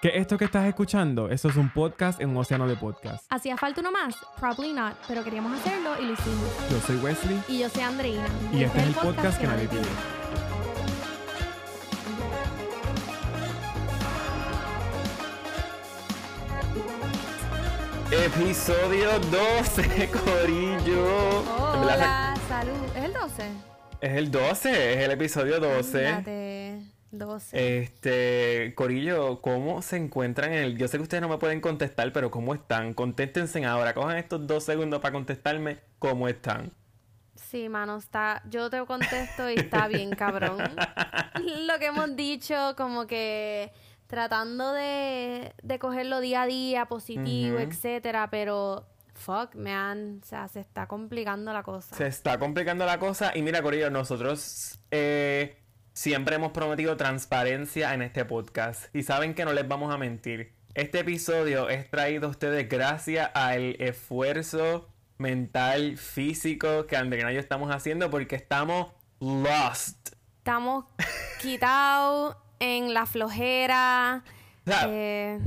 ¿Qué esto que estás escuchando? Esto es un podcast en un océano de podcast. ¿Hacía falta uno más? Probably not, pero queríamos hacerlo y lo hicimos. Yo soy Wesley Y yo soy Andreina. y este es el podcast que nadie pide. Episodio 12, Corillo. Hola, salud. ¿Es el 12? Es el 12, es el episodio 12. Ándate, 12. Este, Corillo, ¿cómo se encuentran en el... Yo sé que ustedes no me pueden contestar, pero ¿cómo están? Contéstense ahora, cojan estos dos segundos para contestarme cómo están. Sí, mano, está. Yo te contesto y está bien, cabrón. Lo que hemos dicho, como que tratando de, de cogerlo día a día, positivo, Ujú. etcétera, pero fuck, man, o sea, se está complicando la cosa. Se está complicando la cosa y mira, Corillo, nosotros eh, siempre hemos prometido transparencia en este podcast y saben que no les vamos a mentir. Este episodio es traído a ustedes gracias al esfuerzo mental, físico que Andrea y yo estamos haciendo porque estamos lost. Estamos quitados en la flojera. O sea, eh,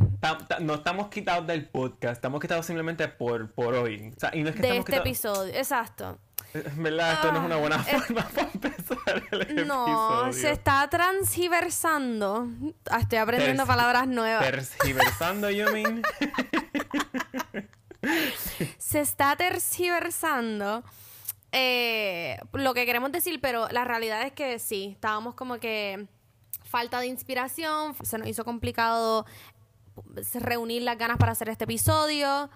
no estamos quitados del podcast, estamos quitados simplemente por, por hoy. O sea, y no es que de este quitados- episodio, exacto. En verdad, esto no es una buena Ah, eh, forma para empezar el No, episodio. se está transgiversando. Ah, Estoy aprendiendo palabras nuevas. Tergiversando, you mean? se está tergiversando eh, lo que queremos decir, pero la realidad es que sí, estábamos como que falta de inspiración, se nos hizo complicado reunir las ganas para hacer este episodio.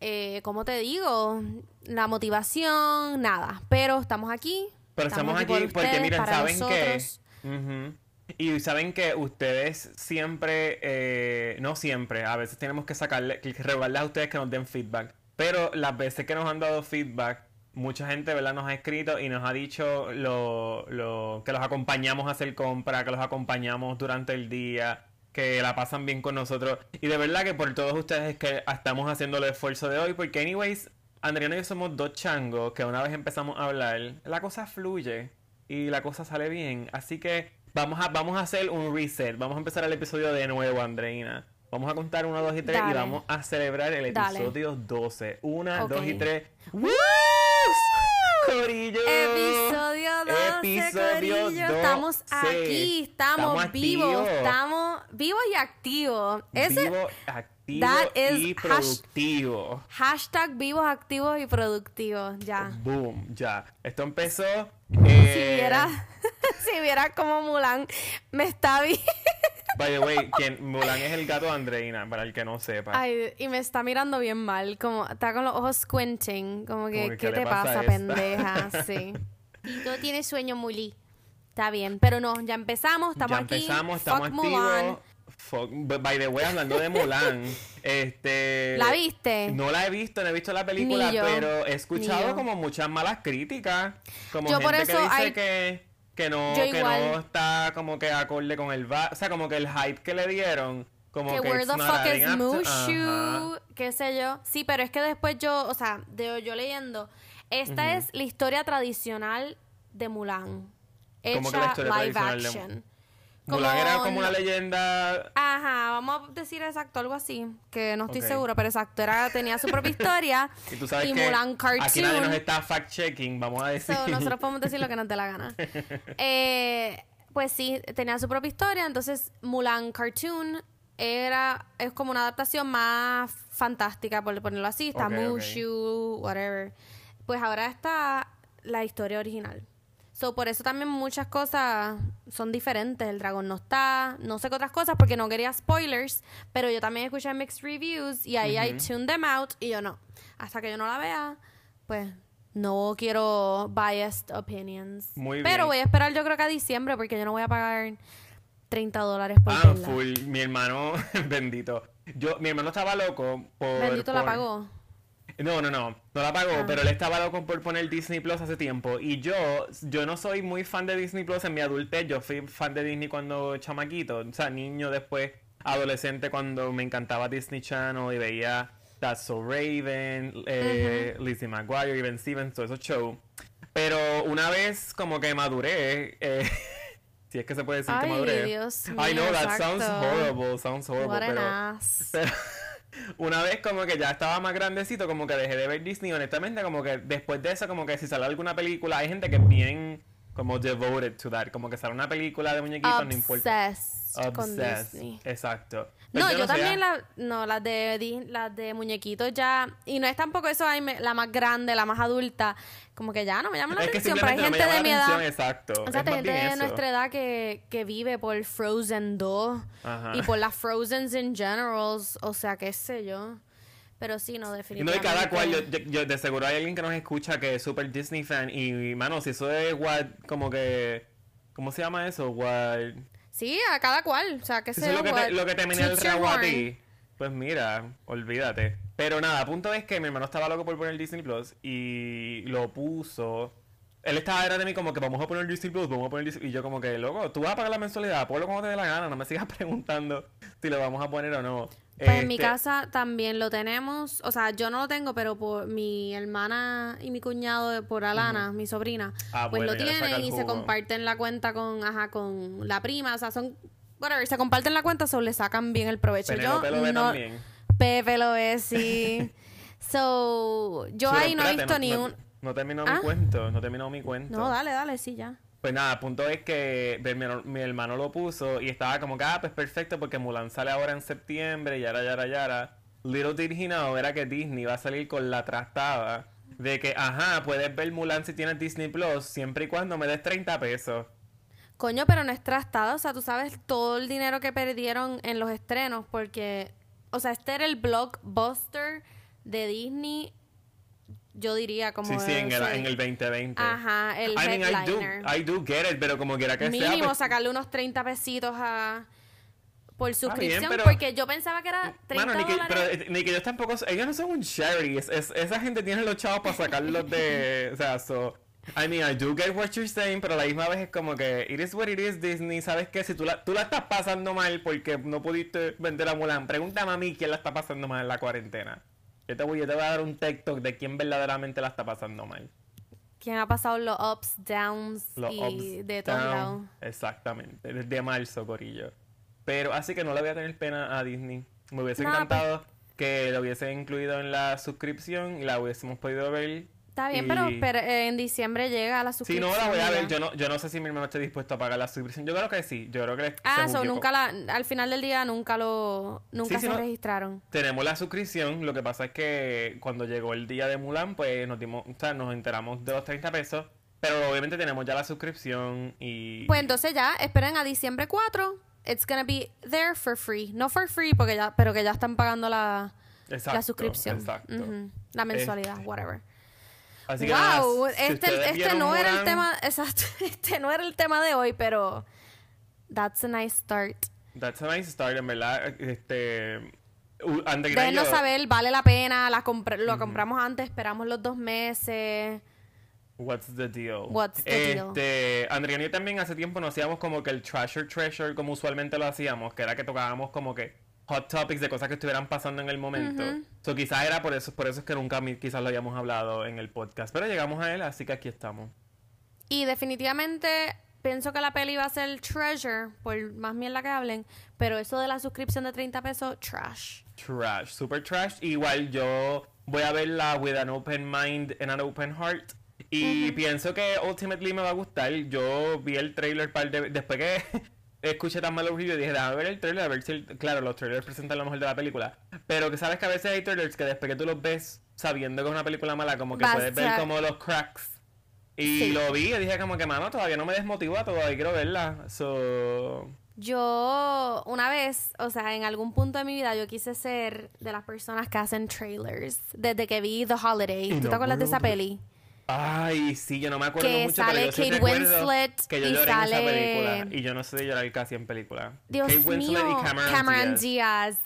Eh, como te digo, la motivación, nada, pero estamos aquí. Pero estamos aquí por porque, ustedes, miren, saben nosotros. que... Y saben que ustedes siempre, eh, no siempre, a veces tenemos que sacarle, que rogarles a ustedes que nos den feedback. Pero las veces que nos han dado feedback, mucha gente, ¿verdad? Nos ha escrito y nos ha dicho lo, lo, que los acompañamos a hacer compra, que los acompañamos durante el día, que la pasan bien con nosotros. Y de verdad que por todos ustedes es que estamos haciendo el esfuerzo de hoy, porque anyways, Andriana y yo somos dos changos que una vez empezamos a hablar, la cosa fluye y la cosa sale bien. Así que vamos a, vamos a hacer un reset. Vamos a empezar el episodio de nuevo, Andreina. Vamos a contar 1, 2 y 3 y Dale. vamos a celebrar el Dale. episodio 12. 1, Ok. 2 y 3. ¡Woo! ¡Corillo! Episodio 12, Episodio Corillo. Estamos 12. aquí, estamos, Estamos vivos, activos. estamos vivos y activos. Ese Vivo, activo that is y productivo. hashtag vivos, activos y productivos, ya. Boom, ya. Esto empezó. Si eh, viera, si viera como Mulan me está viendo. By the way, quien Mulan es el gato de Andreina, para el que no sepa. Ay, y me está mirando bien mal, como está con los ojos squinting, como que, Como que, ¿qué, ¿qué te pasa pasa, pendeja? Sí. Y tú tienes sueño, Muli. Está bien, pero no, ya empezamos, estamos ya aquí. empezamos, estamos Fuck Mulan. activos. Fuck- by the way, hablando de Mulan, este. ¿La viste? No la he visto, no he visto la película, pero he escuchado como muchas malas críticas. Como Yo gente por que eso dice hay- que, que no, Yo que igual. no está como que acorde con el va- O sea, como que el hype que le dieron. Como que que where the fuck is Mushu, qué sé yo. Sí, pero es que después yo, o sea, de yo leyendo, esta es la historia tradicional de Mulan. ¿Cómo que la Hecha live action. Mulan era como una leyenda. Ajá, vamos a decir exacto, algo así, que no estoy Ok. segura, pero exacto, era, tenía su propia historia. Y tú sabes que Mulan Cartoon. aquí nadie nos está fact-checking, vamos a decir. So, nosotros podemos decir lo que nos dé la gana. Eh, pues sí, tenía su propia historia. Entonces, Mulan Cartoon era es como una adaptación más fantástica, por ponerlo así. Está Ok, ok. Mushu, whatever. Pues ahora está la historia original. So, por eso también muchas cosas son diferentes. El dragón no está, no sé qué otras cosas, porque no quería spoilers. Pero yo también escuché mixed reviews y ahí I tuned them out. Y yo no. Hasta que yo no la vea, pues no quiero biased opinions. Muy Pero bien. voy a esperar yo creo que a diciembre, porque yo no voy a pagar 30 dólares por Ah, verla. full. Mi hermano, bendito. Yo, mi hermano estaba loco por. Bendito la pagó. No, no, no. No la pagó, Ah. pero él estaba loco por poner Disney Plus hace tiempo. Y yo, yo no soy muy fan de Disney Plus en mi adultez. Yo fui fan de Disney cuando chamaquito. O sea, niño después, adolescente, cuando me encantaba Disney Channel y veía That's So Raven, eh, Lizzie McGuire, Even Stevens, todos esos shows. Pero una vez como que maduré, eh, Si es que se puede decir Ay, que maduré. Dios I mío, know that sounds horrible, sounds horrible, What an pero, ass. pero una vez como que ya estaba más grandecito, como que dejé de ver Disney, honestamente, como que después de eso, como que si sale alguna película, hay gente que es bien como devoted to that, como que sale una película de muñequitos, no importa. Obsessed con Disney. Exacto. Pues No, yo, también ah, la, no, las de las de muñequitos ya, y no es tampoco eso la más grande, la más adulta, como que ya no me llama la Es que atención, pero hay simplemente no gente de mi edad, exacto. o sea, hay gente de nuestra edad que, que vive por Frozen 2 Ajá. y por las Frozens in generals, o sea, qué sé yo. Pero sí, no, Y no, y definitivamente. cada cual, yo, yo- yo- de seguro hay alguien que nos escucha que es super Disney fan y, mano, si eso es what, como que, ¿cómo se llama eso? What, Sí, a cada cual, o sea, qué si sé eso es yo. lo que te, what lo que te menea el rabo a ti, pues mira, olvídate. Pero nada, punto es que mi hermano estaba loco por poner Disney Plus y lo puso. Él estaba era de mí como que vamos a poner Disney Plus, vamos a poner Disney... Y yo como que, loco, tú vas a pagar la mensualidad, ponlo como te dé la gana, no me sigas preguntando si lo vamos a poner o no. Pues en mi Este, casa también lo tenemos, o sea, yo no lo tengo, pero por mi hermana y mi cuñado, por Alana, mi sobrina, Ah, pues bueno, lo tienen y se comparten la cuenta con, ajá, con la prima, o sea, son, whatever, se comparten la cuenta, solo le sacan bien el provecho. Yo lo ve no, también. Pepe lo ve, sí. so, yo Pero ahí no he visto ni no, un... No terminó ¿Ah? mi cuento, no terminó mi cuento. No, dale, dale, sí, ya. Pues nada, el punto es que mi hermano, mi hermano lo puso y estaba como que, ah, pues perfecto, porque Mulan sale ahora en septiembre, yara, yara, yara. Little did he know era que Disney va a salir con la trastada de que, ajá, puedes ver Mulan si tienes Disney Plus, siempre y cuando me des 30 pesos. Coño, pero no es trastada, o sea, tú sabes todo el dinero que perdieron en los estrenos, porque, o sea, este era el blockbuster de Disney, yo diría como... Sí, sí, en el, en el 2020. Ajá, el I mean, I do, headliner. I do get it, pero como quiera que sea, Mínimo pues, sacarle unos 30 pesitos a... Por suscripción, pero- porque yo pensaba que era 30 Mano, ni que, dólares. pero ni que ellos tampoco, ellos no son un charity, es- es- esa gente tiene los chavos para sacarlos de, o sea, so, I mean, I do get what you're saying, pero a la misma vez es como que, it is what it is Disney, ¿sabes qué? Si tú la, tú la estás pasando mal porque no pudiste vender a Mulan, pregúntame a mí quién la está pasando mal en la cuarentena. Yo te voy, yo te voy a dar un TikTok de quién verdaderamente la está pasando mal. ¿Quién ha pasado los ups, downs Los y ups, de todos down. lados? Exactamente, desde marzo, Corillo. Pero así que no le voy a tener pena a Disney. Me hubiese Nada, pues. encantado que lo hubiese incluido en la suscripción y la hubiésemos podido ver. Está bien, y- pero, pero, eh, en diciembre llega la Sí, suscripción. no la voy a ver. Yo no, yo no sé si mi hermano está dispuesto a pagar la suscripción. Yo creo que sí. Yo creo que Ah, so, nunca la, al final del día nunca lo, nunca Sí, sí, se registraron. Tenemos la suscripción. Lo que pasa es que cuando llegó el día de Mulan, pues nos dimos, o sea, nos enteramos de los 30 pesos. Pero obviamente tenemos ya la suscripción y. Pues entonces ya, esperen a diciembre 4. It's gonna be there for free. No for free, porque ya, pero que ya están pagando la, Exacto, la suscripción. Exacto. La mensualidad, Este, whatever. Así que nada, wow, si este, ustedes este vieron no era el Mulan- tema, exacto, este no era el tema de hoy, pero that's a nice start. That's a nice start, en verdad. Este. uh, Déjenos saber, vale la pena, la lo compramos antes, esperamos los dos meses. What's the deal? What's the deal? este, Andriana y yo también hace tiempo no hacíamos como que el Treasure Treasure como usualmente lo hacíamos, que era que tocábamos como que hot topics de cosas que estuvieran pasando en el momento. So quizás era por eso, por eso es que nunca quizás lo habíamos hablado en el podcast. Pero llegamos a él, así que aquí estamos. Y definitivamente pienso que la peli va a ser Treasure, por más mierda que hablen, pero eso de la suscripción de 30 pesos, trash. Trash, super trash. Igual yo voy a verla with an open mind and an open heart. Y pienso que ultimately me va a gustar. Yo vi el trailer par de después que escuché tan malos reviews dije, déjame ver el trailer a ver si el- claro, los trailers presentan lo mejor de la película. Pero que sabes que a veces hay trailers que después que tú los ves sabiendo que es una película mala, como que puedes ver como los cracks. Y Sí. lo vi y dije como que mano, todavía no me desmotiva, todavía quiero verla. So Yo, una vez, o sea, en algún punto de mi vida, yo quise ser de las personas que hacen trailers. Desde que vi The Holiday. ¿Tú no te acuerdas de esa peli? Ay, sí, yo no me acuerdo Que mucho, sale pero yo Kate Winslet que yo y lloré en esa película. Y yo no sé de llorar casi en película. Dios Kate Winslet mío, y Cameron, Diaz. Diaz.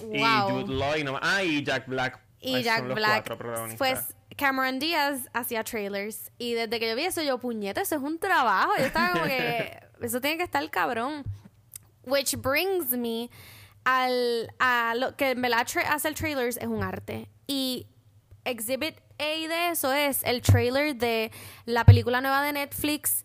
Y Wow. Jude Law y no Ah, y Jack Black. Y Ay, Jack son los Black. cuatro. Pues Cameron Díaz hacía trailers. Y desde que yo vi eso, yo, puñeta, eso es un trabajo. Yo estaba como que. Eso tiene que estar cabrón. Which brings me al. A lo que en verdad hacer trailers es un arte. Y Exhibit A de eso es el trailer de la película nueva de Netflix.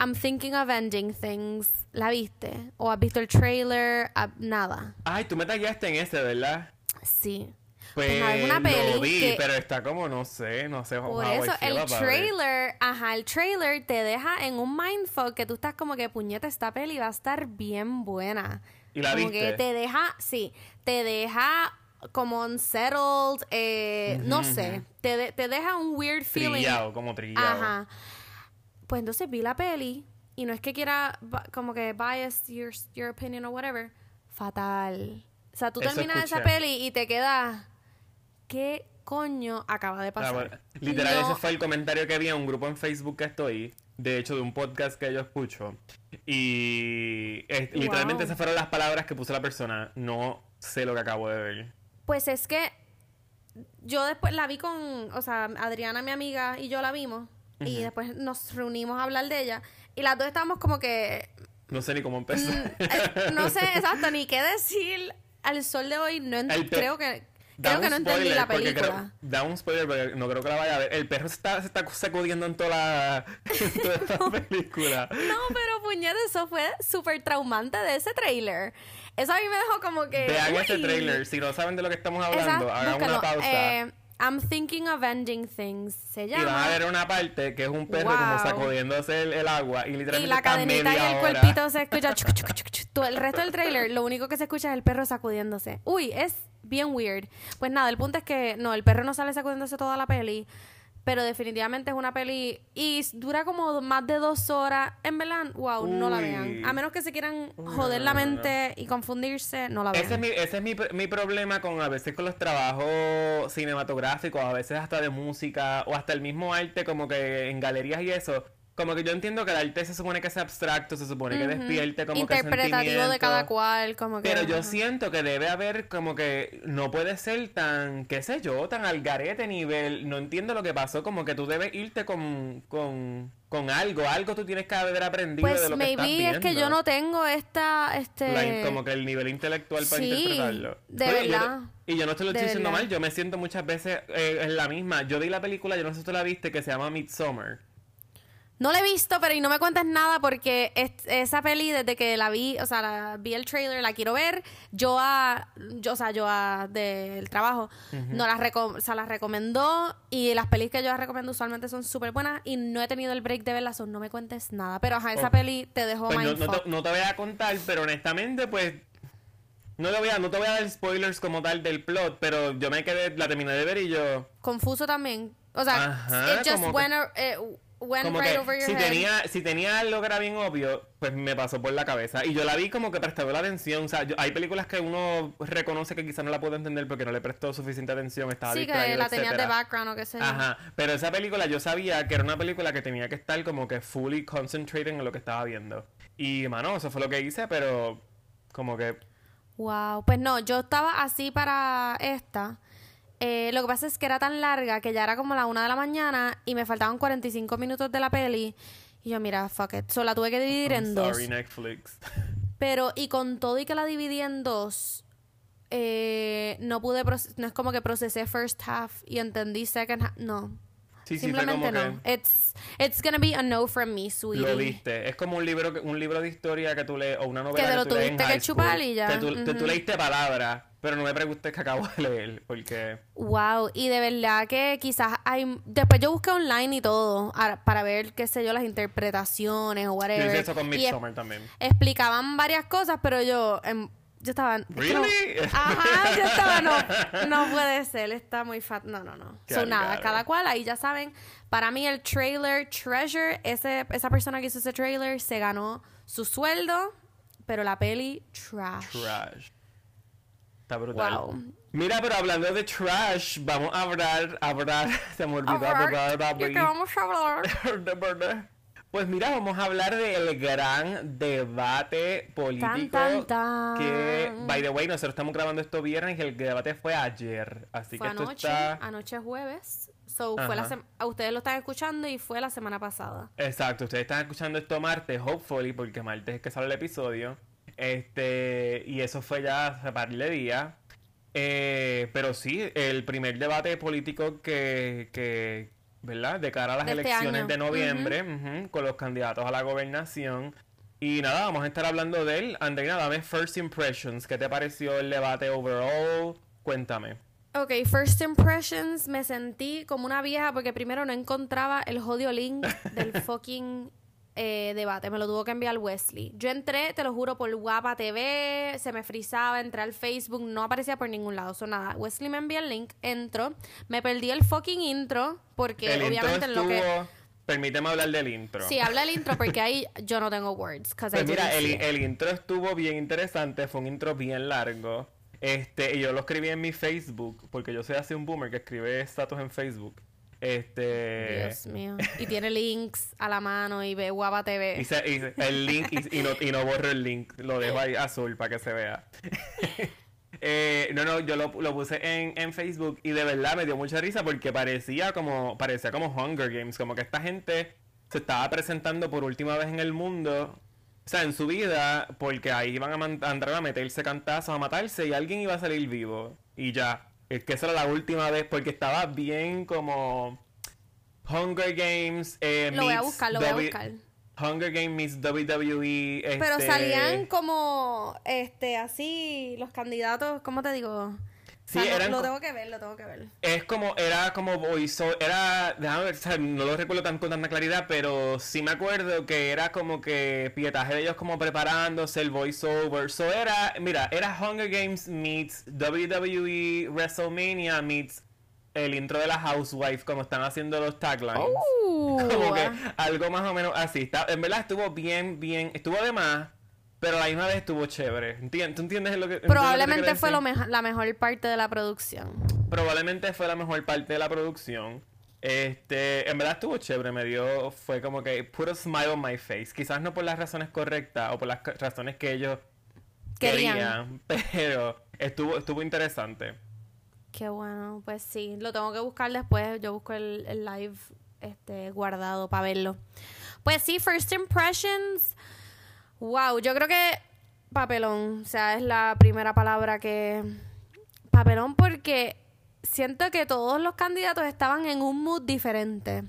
I'm thinking of ending things. ¿La viste? ¿O has visto el trailer? Ah, nada. Ay, tú me tallaste en ese, ¿verdad? Sí. Pues, nada, es una lo vi, que- pero está como, no sé, no sé. Por eso, el trailer, ajá, el trailer te deja en un mindfuck que tú estás como que puñeta, esta peli va a estar bien buena. ¿Y la como viste? que te deja, sí, te deja como unsettled, eh, no sé, te, de- te deja un weird feeling. Trillado, como trillado. Ajá. Pues entonces vi la peli y no es que quiera como que bias your, your opinion o whatever. Fatal. O sea, tú Eso terminas esa peli y te quedas. ¿Qué coño acaba de Ah, pasar? bueno, Literal, No- ese fue el comentario que vi en un grupo en Facebook que estoy. De hecho, de un podcast que yo escucho. Y literalmente esas fueron las palabras que puso la persona. No sé lo que acabo de ver. Pues es que yo después la vi con, o sea, Adriana, mi amiga, y yo la vimos. Y después nos reunimos a hablar de ella. Y las dos estábamos como que, No sé ni cómo empezó. eh, no sé exacto ni qué decir. Al sol de hoy no creo que creo que no entendí la película. creo- da un spoiler porque no creo que la vaya a ver. El perro se está, se está sacudiendo en toda la, en toda esta película. No, pero puñeta, eso fue súper traumante de ese trailer. Eso a mí me dejó como que. Vean ese trailer. Si no saben de lo que estamos hablando, Esa- hagan búscalo. una pausa. Eh, I'm thinking of ending things. Se y van a llama. ver una parte que es un perro Wow. como sacudiéndose el, el agua. Y literalmente Y la cadenita y el hora. cuerpito se escucha. chuc, chuc, chuc, chuc. Todo el resto del trailer, lo único que se escucha es el perro sacudiéndose. Uy, es bien weird. Pues nada, el punto es que no, el perro no sale sacudiéndose toda la peli. Pero definitivamente es una peli. Y dura como más de dos horas. En verdad, wow, no la vean. A menos que se quieran Uy, joder no, la no, no, no. mente y confundirse, no la vean. Ese es, mi, ese es mi, mi problema con a veces con los trabajos cinematográficos, a veces hasta de música o hasta el mismo arte como que en galerías y eso. Como que yo entiendo que el arte se supone que es abstracto, se supone que Ujú. despierte como Interpretativo que de cada cual, como que. Pero yo siento que debe haber como que no puede ser tan, qué sé yo, tan al garete nivel. No entiendo lo que pasó, como que tú debes irte con, con, con algo, algo tú tienes que haber aprendido de Pues lo que estás maybe es que viendo. yo no tengo esta. Este... La- como que el nivel intelectual para Sí, interpretarlo. de yo- verdad. y yo no te lo De estoy diciendo verdad. mal, yo me siento muchas veces eh, en la misma. Yo vi la película, yo no sé si tú la viste, que se llama Midsommar. No la he visto, pero y no me cuentes nada porque es- esa peli, desde que la vi, o sea, la, vi el trailer, la quiero ver. Yo a, yo, o sea, yo a del trabajo, no la, reco- o sea, la recomendó y las pelis que yo las recomiendo usualmente son súper buenas y no he tenido el break de verlas, o no me cuentes nada. Pero ajá, esa peli te dejó Pues no, no te, no te voy a contar, pero honestamente, pues. No te, voy a, no te voy a dar spoilers como tal del plot, pero yo me quedé, la terminé de ver y yo. Confuso también. O sea, Ajá, it just que- went, eh, went Como right que over your si head. tenía, si tenía algo que era bien obvio, pues me pasó por la cabeza. Y yo la vi como que prestaba la atención. O sea, yo- hay películas que uno reconoce que quizás no la puede entender porque no le prestó suficiente atención, estaba Sí, que la tenías de background o qué sé yo. Ajá, pero esa película yo sabía que era una película que tenía que estar como que fully concentrated en lo que estaba viendo. Y, mano, eso fue lo que hice, pero como que... Wow, pues no, yo estaba así para esta. Eh, lo que pasa es que era tan larga que ya era como la una de la mañana y me faltaban 45 minutos de la peli. Y yo, mira, fuck it. So la tuve que dividir I'm en dos. sorry, Netflix. Pero, y con todo y que la dividí en dos, eh, no pude, no es como que procesé first half y entendí second half. No. Sí, Simplemente no. It's, it's gonna be a no from me, sweetie. lo viste. Es como un libro, un libro de historia que tú lees, o una novela Que te lo tú lees en tuviste que school, chupar y ya. Que tú, que tú Ujú. leíste palabras, pero no me preguntes que acabo de leer, porque... Wow, y de verdad que quizás hay... Después yo busqué online y todo a- para ver, qué sé yo, las interpretaciones o Yo whatever. hice eso con y es- Midsommar también. explicaban varias cosas, pero yo... em, yo estaba... es que no- ¿Really? ajá, yo estaba... No, no puede ser, está muy fat. No, no, no. Claro, So, nada, claro. cada cual, ahí ya saben. Para mí el trailer Treasure, ese, esa persona que hizo ese trailer se ganó su sueldo, pero la peli trash. Trash. Está brutal. Wow. Mira, pero hablando de trash, vamos a hablar, a hablar, se me olvidó hablar, ¿De qué vamos a hablar? de verdad. Pues mira, vamos a hablar del gran debate político Tan, tan, tan. que, by the way, nosotros estamos grabando esto viernes y el debate fue ayer, así Fue que esto está... anoche jueves. So, fue la a ustedes lo están escuchando y fue la semana pasada. Exacto, ustedes están escuchando esto martes, hopefully, porque martes es que sale el episodio. Este, y eso fue ya hace par de días. Eh, pero sí, el primer debate político que, que ¿verdad? De cara a las De este elecciones de noviembre, con los candidatos a la gobernación. Y nada, vamos a estar hablando de él. Andreina, dame first impressions. ¿Qué te pareció el debate overall? Cuéntame. Ok, first impressions, me sentí como una vieja porque primero no encontraba el jodido link del fucking eh, debate. Me lo tuvo que enviar Wesley. Yo entré, te lo juro, por Guapa TV, se me frizaba, entré al Facebook, no aparecía por ningún lado. So, nada, Wesley me envía el link, entro, me perdí el fucking intro porque el intro obviamente en estuvo... lo que... Permíteme hablar del intro. Sí, habla el intro porque ahí yo no tengo words. Pues mira, el, el intro estuvo bien interesante, fue un intro bien largo. Este, y yo lo escribí en mi Facebook, porque yo soy así un boomer que escribe estatus en Facebook. Este. Dios mío. Y tiene links a la mano y ve Guapa TV. Y, se- y se- el link y, y no, y no borro el link, lo dejo ahí azul para que se vea. Eh, no, no, yo lo, lo puse en, en Facebook y de verdad me dio mucha risa porque parecía como parecía como Hunger Games, como que esta gente se estaba presentando por última vez en el mundo, o sea, en su vida, porque ahí iban a, a entrar a meterse cantazos, a matarse y alguien iba a salir vivo. Y ya, es que esa era la última vez porque estaba bien como Hunger Games. Eh, Lo voy a buscar, lo voy a buscar. Hunger Games meets WWE. Pero este, salían como, este, así, los candidatos, ¿cómo te digo? Sí, O sea, no- eran lo tengo que ver, lo tengo que ver. Es como, era como voiceover, era, déjame ver, o sea, no lo recuerdo tan con tanta claridad, pero sí me acuerdo que era como que pietaje de ellos como preparándose el voiceover. So era, mira, era Hunger Games meets WWE WrestleMania meets el intro de la Housewife, como están haciendo los taglines. Uh, Como que algo más o menos así. Está, en verdad estuvo bien, bien, estuvo de más, pero a la misma vez estuvo chévere. ¿Entiendes? ¿Tú entiendes lo que entiendes lo que probablemente fue lo la mejor parte de la producción. probablemente fue la mejor parte de la producción. Este, en verdad estuvo chévere, me dio, fue como que put a smile on my face. Quizás no por las razones correctas o por las razones que ellos Querían. querían, pero estuvo, estuvo interesante. Qué bueno, pues sí, lo tengo que buscar después. Yo busco el, el live este, guardado para verlo. Pues sí, First Impressions. Wow, yo creo que papelón, o sea, es la primera palabra que... Papelón porque siento que todos los candidatos estaban en un mood diferente.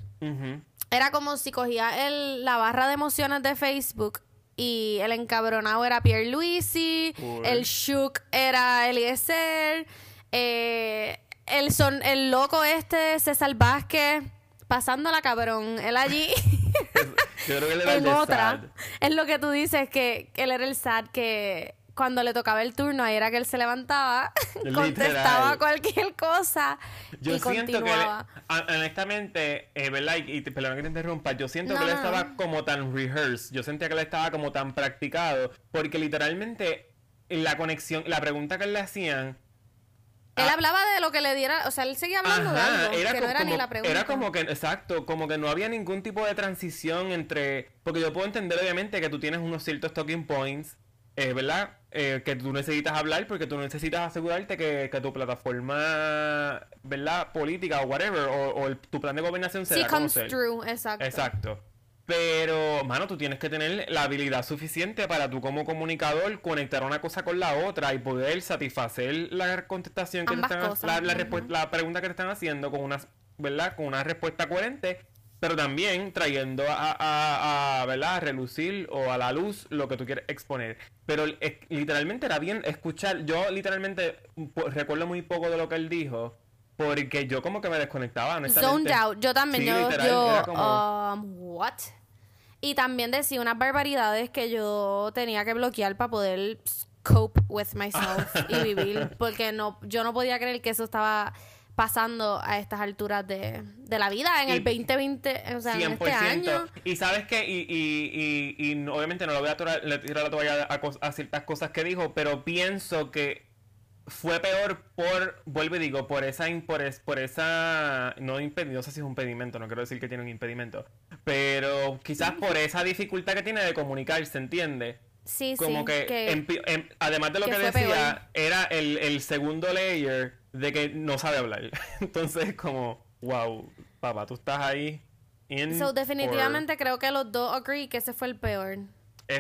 Era como si cogía el, la barra de emociones de Facebook y el encabronado era Pierre Luisi, el shook era Eliezer, eh, el, son, el loco este César Vázquez, pasándola cabrón, él allí Yo creo que él era el en de otra. Sad. Es lo que tú dices, que, él era el sad que cuando le tocaba el turno, ahí era que él se levantaba, contestaba cualquier cosa Yo y siento que, él- continuaba. honestamente, eh, ¿verdad? Y, y perdón que te interrumpa, yo siento No, que él no, estaba no. como tan rehearsed, yo sentía que él estaba como tan practicado, porque literalmente la conexión, la pregunta que le hacían, Él Ah. hablaba de lo que le diera, o sea, él seguía hablando de Ajá, algo, era que co- no era como, ni la pregunta. Era como que, exacto, como que no había ningún tipo de transición entre. Porque yo puedo entender, obviamente, que tú tienes unos ciertos talking points, eh, ¿verdad? Eh, que tú necesitas hablar porque tú necesitas asegurarte que, que tu plataforma, ¿verdad? Política o whatever, o, o el- tu plan de gobernación se Sí, comes through, exacto. Exacto. Pero, mano, tú tienes que tener la habilidad suficiente para tú como comunicador conectar una cosa con la otra y poder satisfacer la contestación que te están la, la, la pregunta que te están haciendo con una, ¿verdad? Con una respuesta coherente, pero también trayendo a, a, a, ¿verdad? a relucir o a la luz lo que tú quieres exponer. Pero es- literalmente era bien escuchar. Yo literalmente po- recuerdo muy poco de lo que él dijo. Porque yo como que me desconectaba, honestamente. Zoned out. Yo también, Sí, yo, literal, yo, como- um, what? Y también decía unas barbaridades que yo tenía que bloquear para poder cope with myself y vivir, porque no, yo no podía creer que eso estaba pasando a estas alturas de, de la vida en Y- el 2020, o sea, en este 100%. año. Y sabes que, y, y, y, y obviamente no lo voy a tirar, le tirar la toalla a ciertas cosas que dijo, pero pienso que fue peor por, vuelvo y digo, por esa, por, es- por esa, no impedimento, no sé si es un impedimento, no quiero decir que tiene un impedimento, pero quizás por esa dificultad que tiene de comunicarse, ¿entiende? Sí, Como sí. que, que- em- además de lo que que, decía, era el, el segundo layer de que no sabe hablar. Entonces, como, wow, papá, tú estás ahí. in so, definitivamente creo que los dos agree que ese fue el peor.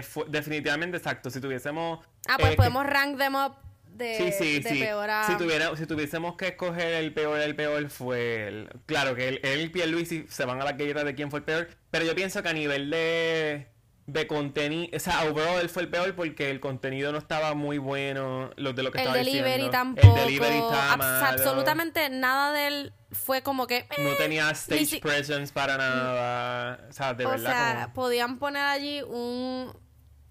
fue- definitivamente exacto. Si tuviésemos. Ah, pues eh, que- podemos rank them up de, Sí, sí, de sí. peor a... Si, tuviera, si tuviésemos que escoger el peor, el peor fue el... Claro que él, él y Pierluisi se van a la galletas de quién fue el peor, pero yo pienso que a nivel de, de contenido, o sea, overall él fue el peor porque el contenido no estaba muy bueno, lo de lo que el estaba delivery diciendo. tampoco. El delivery estaba Abs- malo. absolutamente nada de él fue como que... No eh, tenía stage si- presence para nada. O sea, de o verdad sea, como... podían poner allí un...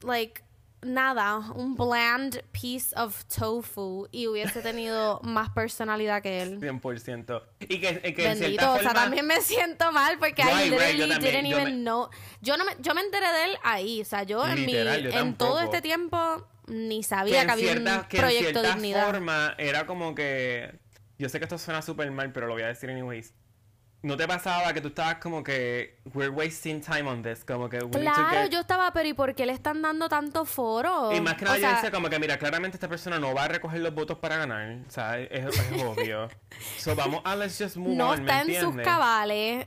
Like... Nada, un bland piece of tofu y hubiese tenido más personalidad que él. 100%. Y que, y que en Bendito, cierta o sea, forma... también me siento mal porque I Right, right, literally yo también, didn't yo even me- know. Yo no me, yo me enteré de él ahí, o sea, yo en mi, yo en todo este tiempo ni que sabía que, en había cierta, un que en proyecto cierta dignidad. forma era como que yo sé que esto suena súper mal pero lo voy a decir anyways ¿no te pasaba que tú estabas como que we're wasting time on this? como que Claro, get- yo estaba, pero ¿y por qué le están dando tanto foro? y más que nada O yo sea, decía como que mira claramente esta persona no va a recoger los votos para ganar o sea es, es obvio so vamos a let's just move no on ¿me está en sus cabales.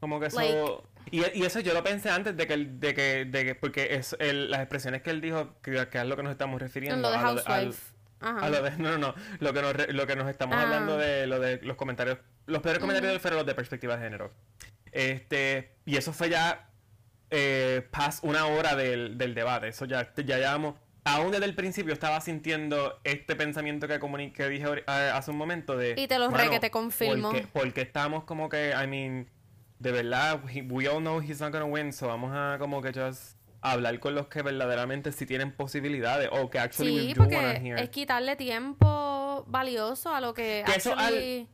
Como que eso... Like- y, y eso yo lo pensé antes de que, de que, de que porque es el- las expresiones que él dijo, que, que es lo que nos estamos refiriendo. En lo de a al-. Ajá. a lo de, no, no, no, lo que nos, lo que nos estamos Ah. hablando de lo de los comentarios, los peores comentarios de él fueron los de perspectiva de género. Este, y eso fue ya eh, pas una hora del, del debate, eso ya, ya llevamos, aún desde el principio estaba sintiendo este pensamiento que, que dije hace un momento de... Y te lo re que te confirmo. Porque, porque estamos como que, I mean, de verdad, we, we all know he's not gonna win, so vamos a como que just hablar con los que verdaderamente sí tienen posibilidades o que actually Sí, do porque hear. es quitarle tiempo valioso a lo que Que eso actually-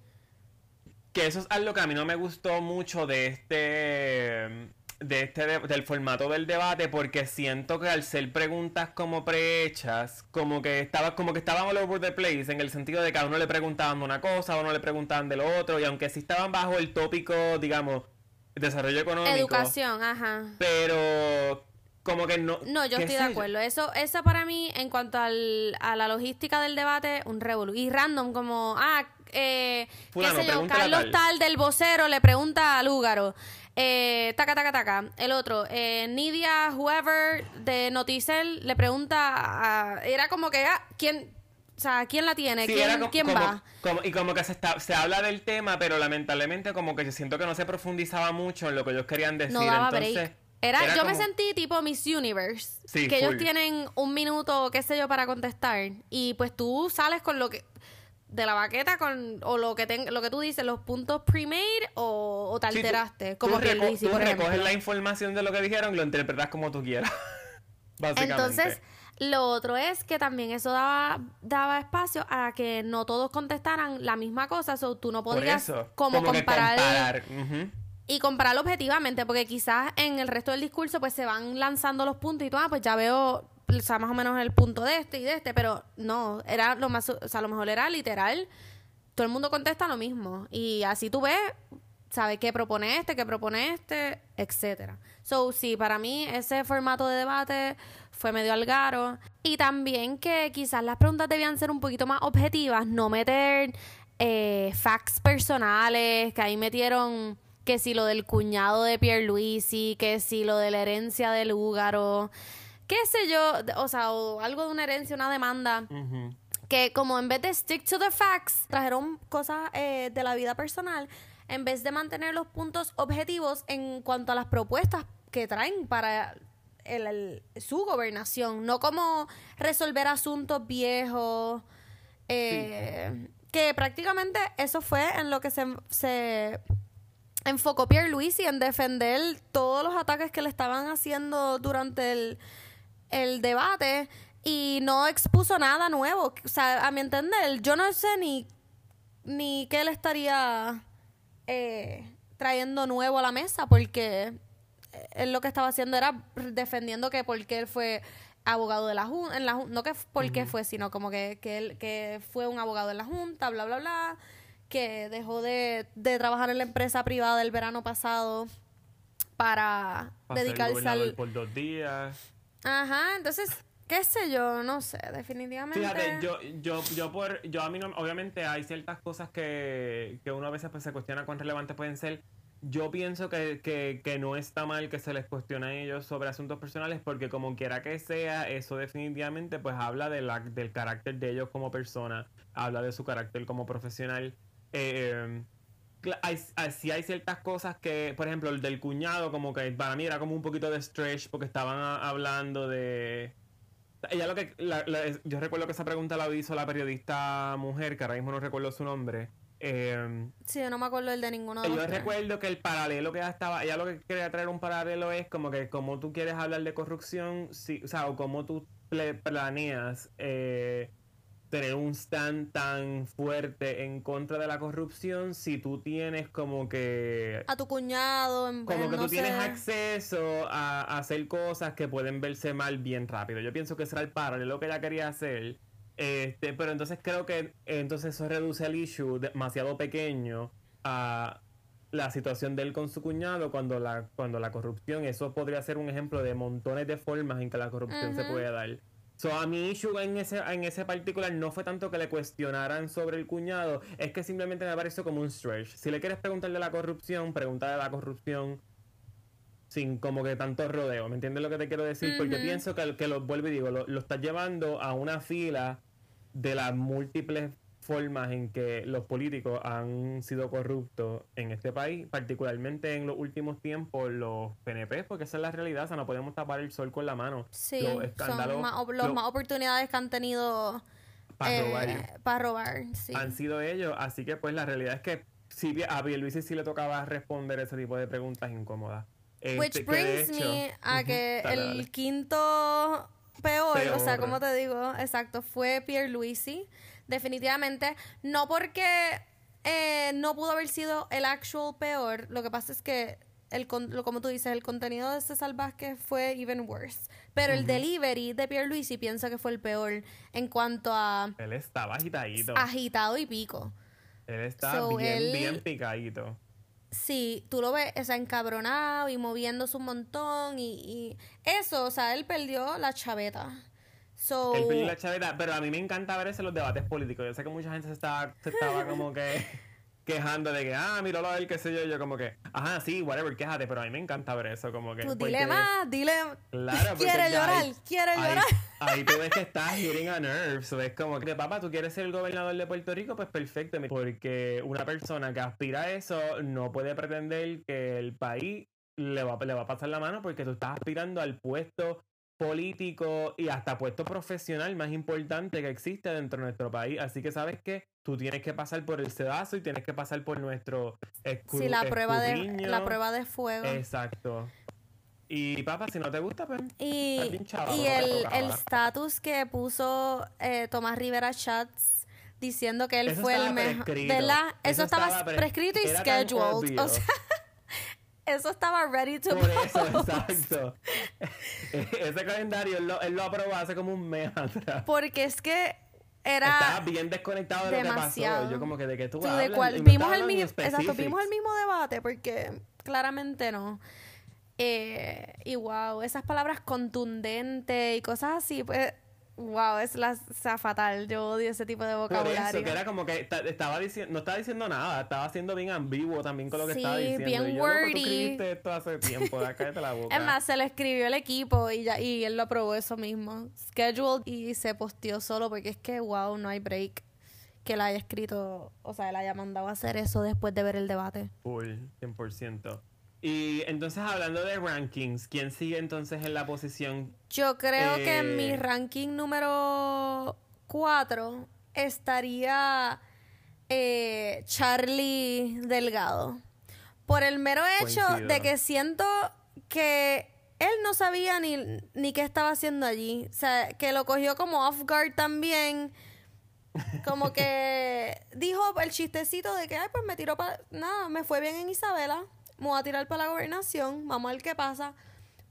Que eso es algo que a mí no me gustó mucho de este de este de- del formato del debate porque siento que al ser preguntas como prehechas, como que estaba como que estaban all over the place en el sentido de que a uno le preguntaban de una cosa, a uno le preguntaban de lo otro y aunque sí estaban bajo el tópico, digamos, desarrollo económico, Educación, ajá. pero como que no No, yo estoy de acuerdo. Eso, eso para mí, en cuanto al, a la logística del debate, un revolú. Y random, como, ah, eh, qué sé yo, Carlos tal. tal del vocero le pregunta a Lúgaro. Eh, taca, taca, taca. El otro, eh, Nidia, whoever de Noticel le pregunta a... Era como que, ah, ¿quién, o sea, ¿quién la tiene? Sí, ¿Quién, como- quién como- va? como- y como que se, está, se habla del tema, pero lamentablemente como que yo siento que no se profundizaba mucho en lo que ellos querían decir. No daba entonces, break. Era, yo me como- sentí tipo Miss Universe. Sí, que ellos tienen un minuto, qué sé yo, para contestar. Y pues tú sales con lo que. De la baqueta con. O lo que ten- lo que tú dices, los puntos pre-made o, o te Sí, tú- alteraste. tú como reco- Pierluisi, tú por recoges ejemplo. la información de lo que dijeron y lo interpretas como tú quieras. Básicamente. Entonces, lo otro es que también eso daba, daba espacio a que no todos contestaran la misma cosa. So, tú no podías eso, como, que comparar. comparar. Y compararlo objetivamente, porque quizás en el resto del discurso pues se van lanzando los puntos y tú, ah, pues ya veo, o sea, más o menos el punto de este y de este, pero no, era lo más, o sea, a lo mejor era literal, todo el mundo contesta lo mismo y así tú ves, sabes qué propone este, qué propone este, etcétera. So, sí, para mí ese formato de debate fue medio algaro y también que quizás las preguntas debían ser un poquito más objetivas, no meter eh, facts personales, que ahí metieron que si lo del cuñado de Pierluisi, que si lo de la herencia del húgaro, qué sé yo, o sea, o algo de una herencia, una demanda, que como en vez de stick to the facts, trajeron cosas eh, de la vida personal, en vez de mantener los puntos objetivos en cuanto a las propuestas que traen para el- el- su gobernación, no como resolver asuntos viejos, eh, que prácticamente eso fue en lo que se, se enfocó Pierre Luisi en defender todos los ataques que le estaban haciendo durante el, el debate y no expuso nada nuevo. O sea, a mi entender, yo no sé ni, ni qué le estaría eh, trayendo nuevo a la mesa porque él lo que estaba haciendo era defendiendo que porque él fue abogado de la junta, no que porque fue, sino como que, que él que fue un abogado de la junta, bla, bla, bla, que dejó de, de trabajar en la empresa privada el verano pasado para Para dedicarse al... por dos días. Ajá, entonces, qué sé yo, no sé, definitivamente... Fíjate, yo, yo, yo por, yo a mí no, obviamente hay ciertas cosas que, que uno a veces pues, se cuestiona cuán relevantes pueden ser. yo pienso que, que, que, no está mal que se les cuestione a ellos sobre asuntos personales porque como quiera que sea, eso definitivamente pues habla de la, del carácter de ellos como persona, habla de su carácter como profesional. Eh, hay, sí hay ciertas cosas que, por ejemplo, el del cuñado, como que para mí era como un poquito de stretch porque estaban hablando de... Ella lo que... yo recuerdo que esa pregunta la hizo la periodista mujer, que ahora mismo no recuerdo su nombre. Eh, sí, yo no me acuerdo el de ninguno de los Yo recuerdo que el paralelo que ella estaba, ella lo que quería traer un paralelo es como que como tú quieres hablar de corrupción, sí, o sea, o como tú planeas eh, tener un stand tan fuerte en contra de la corrupción si tú tienes como que... A tu cuñado, en Como que tú tienes acceso a, hacer cosas que pueden verse mal bien rápido. Yo pienso que será el paralelo que ella quería hacer. Este, pero entonces creo que entonces eso reduce el issue demasiado pequeño a la situación de él con su cuñado cuando la, cuando la corrupción, eso podría ser un ejemplo de montones de formas en que la corrupción se puede dar. So, a mi issue en ese, en ese particular no fue tanto que le cuestionaran sobre el cuñado, es que simplemente me pareció como un stretch. Si le quieres preguntar de la corrupción, pregunta de la corrupción sin como que tanto rodeo. ¿Me entiendes lo que te quiero decir? Porque pienso que, que lo vuelvo y digo, lo, lo estás llevando a una fila de las múltiples formas en que los políticos han sido corruptos en este país, particularmente en los últimos tiempos los PNP, porque esa es la realidad, o sea, no podemos tapar el sol con la mano. Sí, los escándalos, son más, más oportunidades que han tenido para robar. Eh, para robar sí. Han sido ellos, así que pues la realidad es que sí, a Luis sí le tocaba responder ese tipo de preguntas incómodas. Which este, brings me a que el quinto peor, o sea, como te digo, exacto, fue Pierre Luisi definitivamente. No porque eh, no pudo haber sido el actual peor, lo que pasa es que, el, como tú dices, el contenido de este salvaje fue even worse. Pero el delivery de Pierre Luisi pienso que fue el peor en cuanto a... Él estaba agitadito. Agitado y pico. Él estaba bien, bien picadito. Sí, tú lo ves, o sea, encabronado y moviéndose un montón y, y eso, o sea, él perdió la chaveta. So... El la chaveta, pero a mí me encanta ver eso en los debates políticos. Yo sé que mucha gente se estaba, se estaba como que quejando de que, ah, míralo a él, qué sé yo, yo como que, ajá, sí, whatever, quéjate, pero a mí me encanta ver eso, como que... Tú dile más, dile... Claro, quiere llorar, quiere llorar. Ahí tú ves que estás hitting a nerves, ves como que, papá, tú quieres ser el gobernador de Puerto Rico, pues perfecto, porque una persona que aspira a eso no puede pretender que el país le va, le va a pasar la mano porque tú estás aspirando al puesto político y hasta puesto profesional más importante que existe dentro de nuestro país. Así que sabes que tú tienes que pasar por el sedazo y tienes que pasar por nuestro Sí, la prueba de la prueba de fuego. Exacto. Y papá, si no te gusta, pues. Y, y el estatus que puso eh, Tomás Rivera Chats diciendo que él fue el mejor. ¿Verdad? Eso, estaba, prescrito y scheduled. O sea, eso estaba ready to Por eso, exacto. Ese calendario él lo, él lo aprobó hace como un mes atrás. Porque es que era estaba bien desconectado de demasiado. lo que pasó. Yo como que de que tú hablas, de vimos el mismo exacto, vimos el mismo debate porque claramente no. Eh, y wow, esas palabras contundentes y cosas así, pues Wow, es la fatal. Yo odio ese tipo de vocabulario. Por eso, que era como que estaba diciendo, no estaba diciendo nada, estaba siendo bien ambiguo también con lo que estaba diciendo. bien y yo, wordy. tú esto hace tiempo, cállate la boca. Es más, se lo escribió el equipo y ya y él lo aprobó eso mismo. Scheduled y se posteó solo porque es que wow, no hay break que la haya escrito, o sea, él haya mandado a hacer eso después de ver el debate. Full, 100%. Y entonces hablando de rankings, ¿quién sigue entonces en la posición? Yo creo que en mi eh, ranking número 4 estaría eh, Charlie Delgado. Por el mero hecho de que siento que él no sabía ni, ni qué estaba haciendo allí. O sea, que lo cogió como off guard también. Como que dijo el chistecito de que, ay, pues me tiró para... Nada, me fue bien en Isabela me voy a tirar para la gobernación, vamos a ver qué pasa.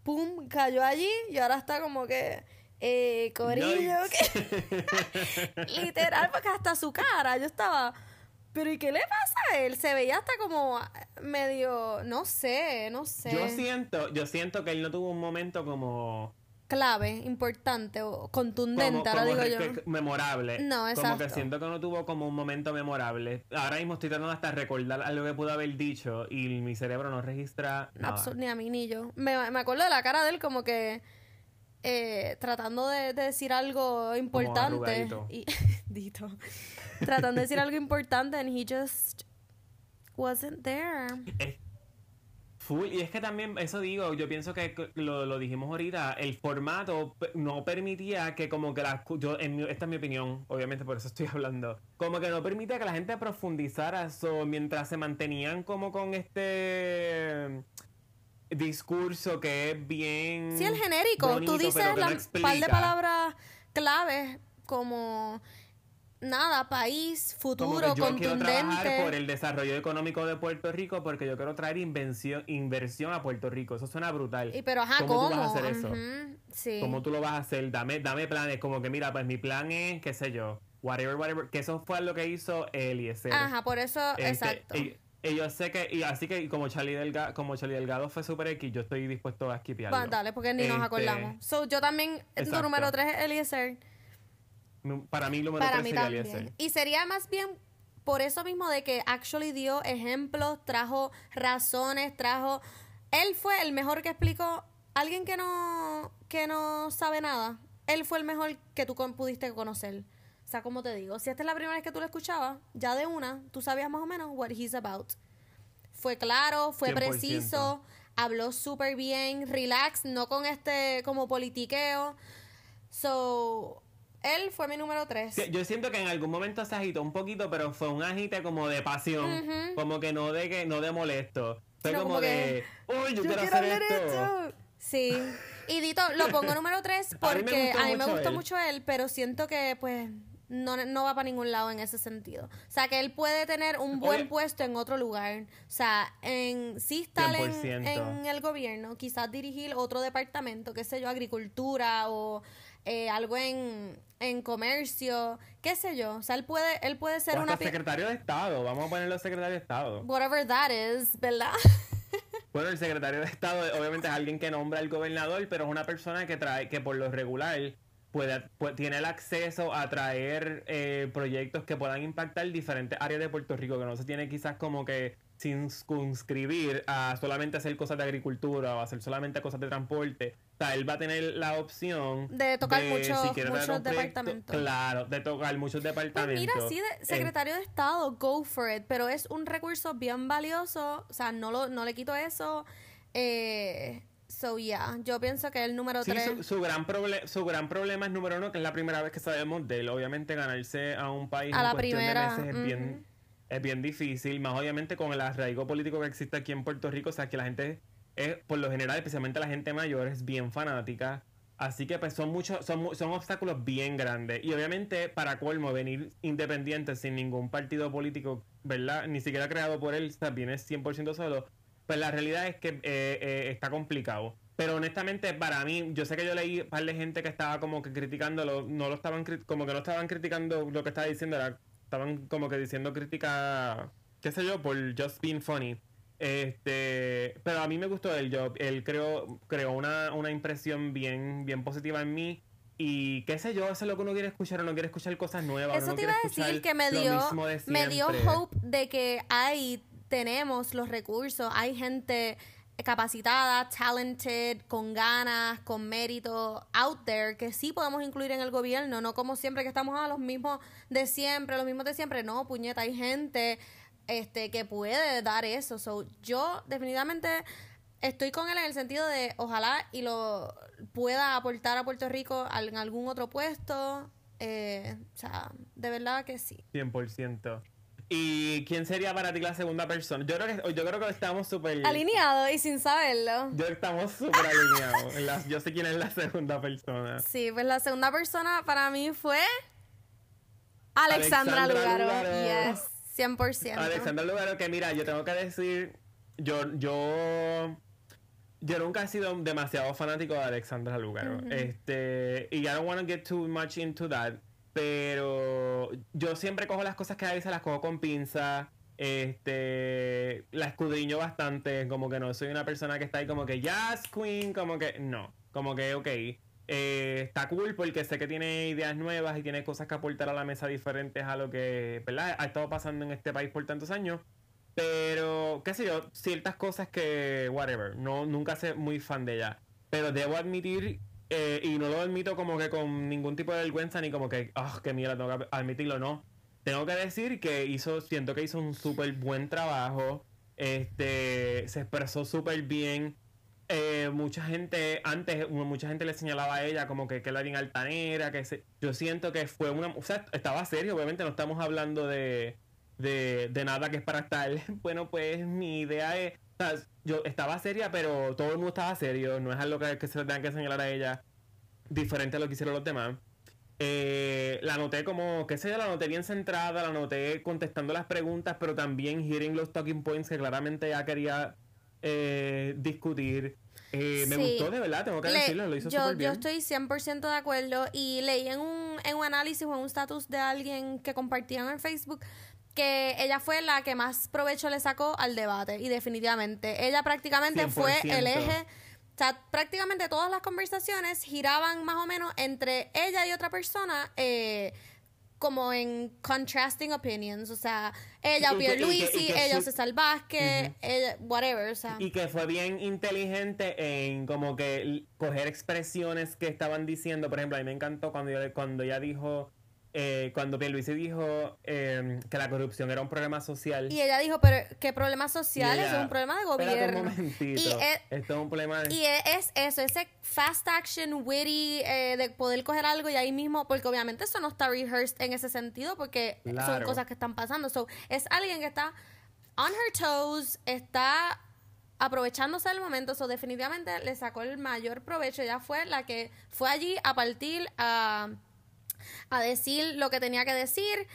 Pum, cayó allí y ahora está como que, eh, corillo, literal, porque hasta su cara, yo estaba, pero ¿y qué le pasa a él? Se veía hasta como medio, no sé, no sé. Yo siento, yo siento que él no tuvo un momento como clave, importante o contundente, ahora digo yo. memorable. No, exacto. Como que siento que no tuvo como un momento memorable. Ahora mismo estoy tratando hasta recordar algo que pudo haber dicho y mi cerebro no registra nada. ni a mí ni yo. Me, me acuerdo de la cara de él como que eh, tratando de, decir algo importante. Y, Dito. tratando de decir algo importante and he just wasn't there. Full. Y es que también, eso digo, yo pienso que lo, lo dijimos ahorita, el formato no permitía que como que la... Yo, en esta es mi opinión, obviamente por eso estoy hablando. Como que no permitía que la gente profundizara eso mientras se mantenían como con este discurso que es bien. Sí, el genérico. Tú dices un par de palabras claves como nada, país, futuro, yo quiero trabajar por el desarrollo económico de Puerto Rico porque yo quiero traer invención, inversión a Puerto Rico. Eso suena brutal. Y pero ajá, ¿cómo, tú vas a hacer eso? ¿Cómo tú lo vas a hacer? Dame, dame planes, como que mira, pues mi plan es, qué sé yo, whatever, whatever, que eso fue lo que hizo Eliezer. Ajá, por eso, este, exacto. Y yo sé que, y así que como Charlie, Delgado, como Charlie Delgado fue Super X, yo estoy dispuesto a skipearlo. Bueno, dale, porque ni nos este, acordamos. So, yo también, tu número 3 es Eliezer. Para mí, número 3 sería Eliezer. Y sería más bien por eso mismo de que actually dio ejemplos, trajo razones, trajo... Él fue el mejor que explicó. Alguien que no, que no sabe nada, él fue el mejor que tú pudiste conocer sea, como te digo, si esta es la primera vez que tú lo escuchabas, ya de una, tú sabías más o menos what he's about. Fue claro, fue preciso, habló súper bien, relax, no con este como politiqueo. So, él fue mi número tres. yo siento que en algún momento se agitó un poquito, pero fue un agite como de pasión, como que no de que no de molesto. Fue como, de, uy, yo, quiero, hacer esto. Sí. Y Dito, lo pongo número tres porque a mí me gustó, mucho él, pero siento que pues no, va para ningún lado en ese sentido. O sea, que él puede tener un buen puesto en otro lugar. O sea, en sí estar en, el gobierno, quizás dirigir otro departamento, qué sé yo, agricultura o eh, algo en, comercio, qué sé yo. O sea, él puede, él puede ser una... secretario de Estado, vamos a ponerlo secretario de Estado. Whatever that is, ¿verdad? Bueno, el secretario de Estado obviamente es alguien que nombra al gobernador, pero es una persona que trae, que por lo regular puede, tiene el acceso a traer eh, proyectos que puedan impactar diferentes áreas de Puerto Rico, que no se tiene quizás como que circunscribir a solamente hacer cosas de agricultura o hacer solamente cosas de transporte. O sea, él va a tener la opción de tocar muchos, departamentos. Claro, de tocar muchos pues departamentos. mira, sí, de, secretario de Estado, go for it, pero es un recurso bien valioso, o sea, no, lo, no le quito eso. Eh, So, yeah, yo pienso que el número 3. Su, gran su gran problema es número uno, que es la primera vez que sabemos de él. Obviamente, ganarse a un país a en la primera. De meses es, bien, es bien difícil. Más obviamente con el arraigo político que existe aquí en Puerto Rico. O sea, que la gente, es, por lo general, especialmente la gente mayor, es bien fanática. Así que pues son muchos, son, son obstáculos bien grandes. Y obviamente, para colmo, venir independiente sin ningún partido político, ¿verdad? Ni siquiera creado por él, sea, viene 100% solo pues la realidad es que eh, eh, está complicado. Pero honestamente, para mí, yo sé que yo leí un par de gente que estaba como que criticándolo, no lo estaban, como que no estaban criticando lo que estaba diciendo, estaban como que diciendo crítica, qué sé yo, por just being funny. Este, pero a mí me gustó el job, él creó, creó una, una impresión bien, bien positiva en mí. Y qué sé yo, eso es lo que uno quiere escuchar, uno quiere escuchar cosas nuevas. Eso te iba a decir que me dio, me dio hope de que hay tenemos los recursos, hay gente capacitada, talented, con ganas, con mérito, out there, que sí podemos incluir en el gobierno, no como siempre que estamos a los mismos de siempre, los mismos de siempre, no, puñeta, hay gente este que puede dar eso. So, yo definitivamente estoy con él en el sentido de ojalá y lo pueda aportar a Puerto Rico en algún otro puesto. Eh, o sea, de verdad que sí. 100%. ¿Y quién sería para ti la segunda persona? Yo creo que, yo creo que estamos súper... Alineados y sin saberlo. Yo estamos súper alineados. yo sé quién es la segunda persona. Sí, pues la segunda persona para mí fue... Alexandra, Lugaro. Yes, 100%. Alexandra Lugaro, que mira, yo tengo que decir... Yo, yo... Yo nunca he sido demasiado fanático de Alexandra Lugaro. Este... Y I don't want to get too much into that pero yo siempre cojo las cosas que hay, se las cojo con pinza. Este, la escudriño bastante, como que no soy una persona que está ahí como que, yes, queen, como que no, como que, ok. Eh, está cool porque sé que tiene ideas nuevas y tiene cosas que aportar a la mesa diferentes a lo que ha estado pasando en este país por tantos años. Pero, qué sé yo, ciertas cosas que, whatever, no, nunca sé muy fan de ella. Pero debo admitir, eh, y no lo admito como que con ningún tipo de vergüenza, ni como que, ah, qué mierda, tengo que admitirlo, no. Tengo que decir que hizo, siento que hizo un súper buen trabajo. Este, se expresó súper bien. Eh, mucha gente, antes, mucha gente le señalaba a ella como que, que era bien altanera, que se, yo siento que fue una, o sea, estaba serio, obviamente no estamos hablando de, de, de nada que es para estar. Bueno, pues mi idea es, sea, yo estaba seria, pero todo el mundo estaba serio, no es algo que, que se le tenga que señalar a ella, diferente a lo que hicieron los demás. Eh, la noté como, qué sé yo, la noté bien centrada, la noté contestando las preguntas, pero también hearing los talking points que claramente ya quería eh, discutir. Eh, me gustó de verdad, tengo que decirlo, lo hizo yo, bien. Yo estoy 100% de acuerdo y leí en un, en un análisis o en un status de alguien que compartían en Facebook que ella fue la que más provecho le sacó al debate y definitivamente ella prácticamente fue el eje o sea, prácticamente todas las conversaciones giraban más o menos entre ella y otra persona, eh, como en contrasting opinions. O sea, ella o Pierluisi, ella César Vázquez, ella, whatever. O sea. Y que fue bien inteligente en como que coger expresiones que estaban diciendo. Por ejemplo, a mí me encantó cuando, cuando ella dijo eh, cuando Pierluisi dijo em, que la corrupción era un problema social. Y ella dijo, pero ¿qué problema social? es un problema de gobierno. Un momentito. Y es, Esto es un problema de... Y es eso, ese fast action, witty, eh, de poder coger algo y ahí mismo, porque obviamente eso no está rehearsed en ese sentido, porque son cosas que están pasando. So, es alguien que está on her toes, está aprovechándose del momento, so definitivamente le sacó el mayor provecho. Ella fue la que fue allí a partir a a decir lo que tenía que decir.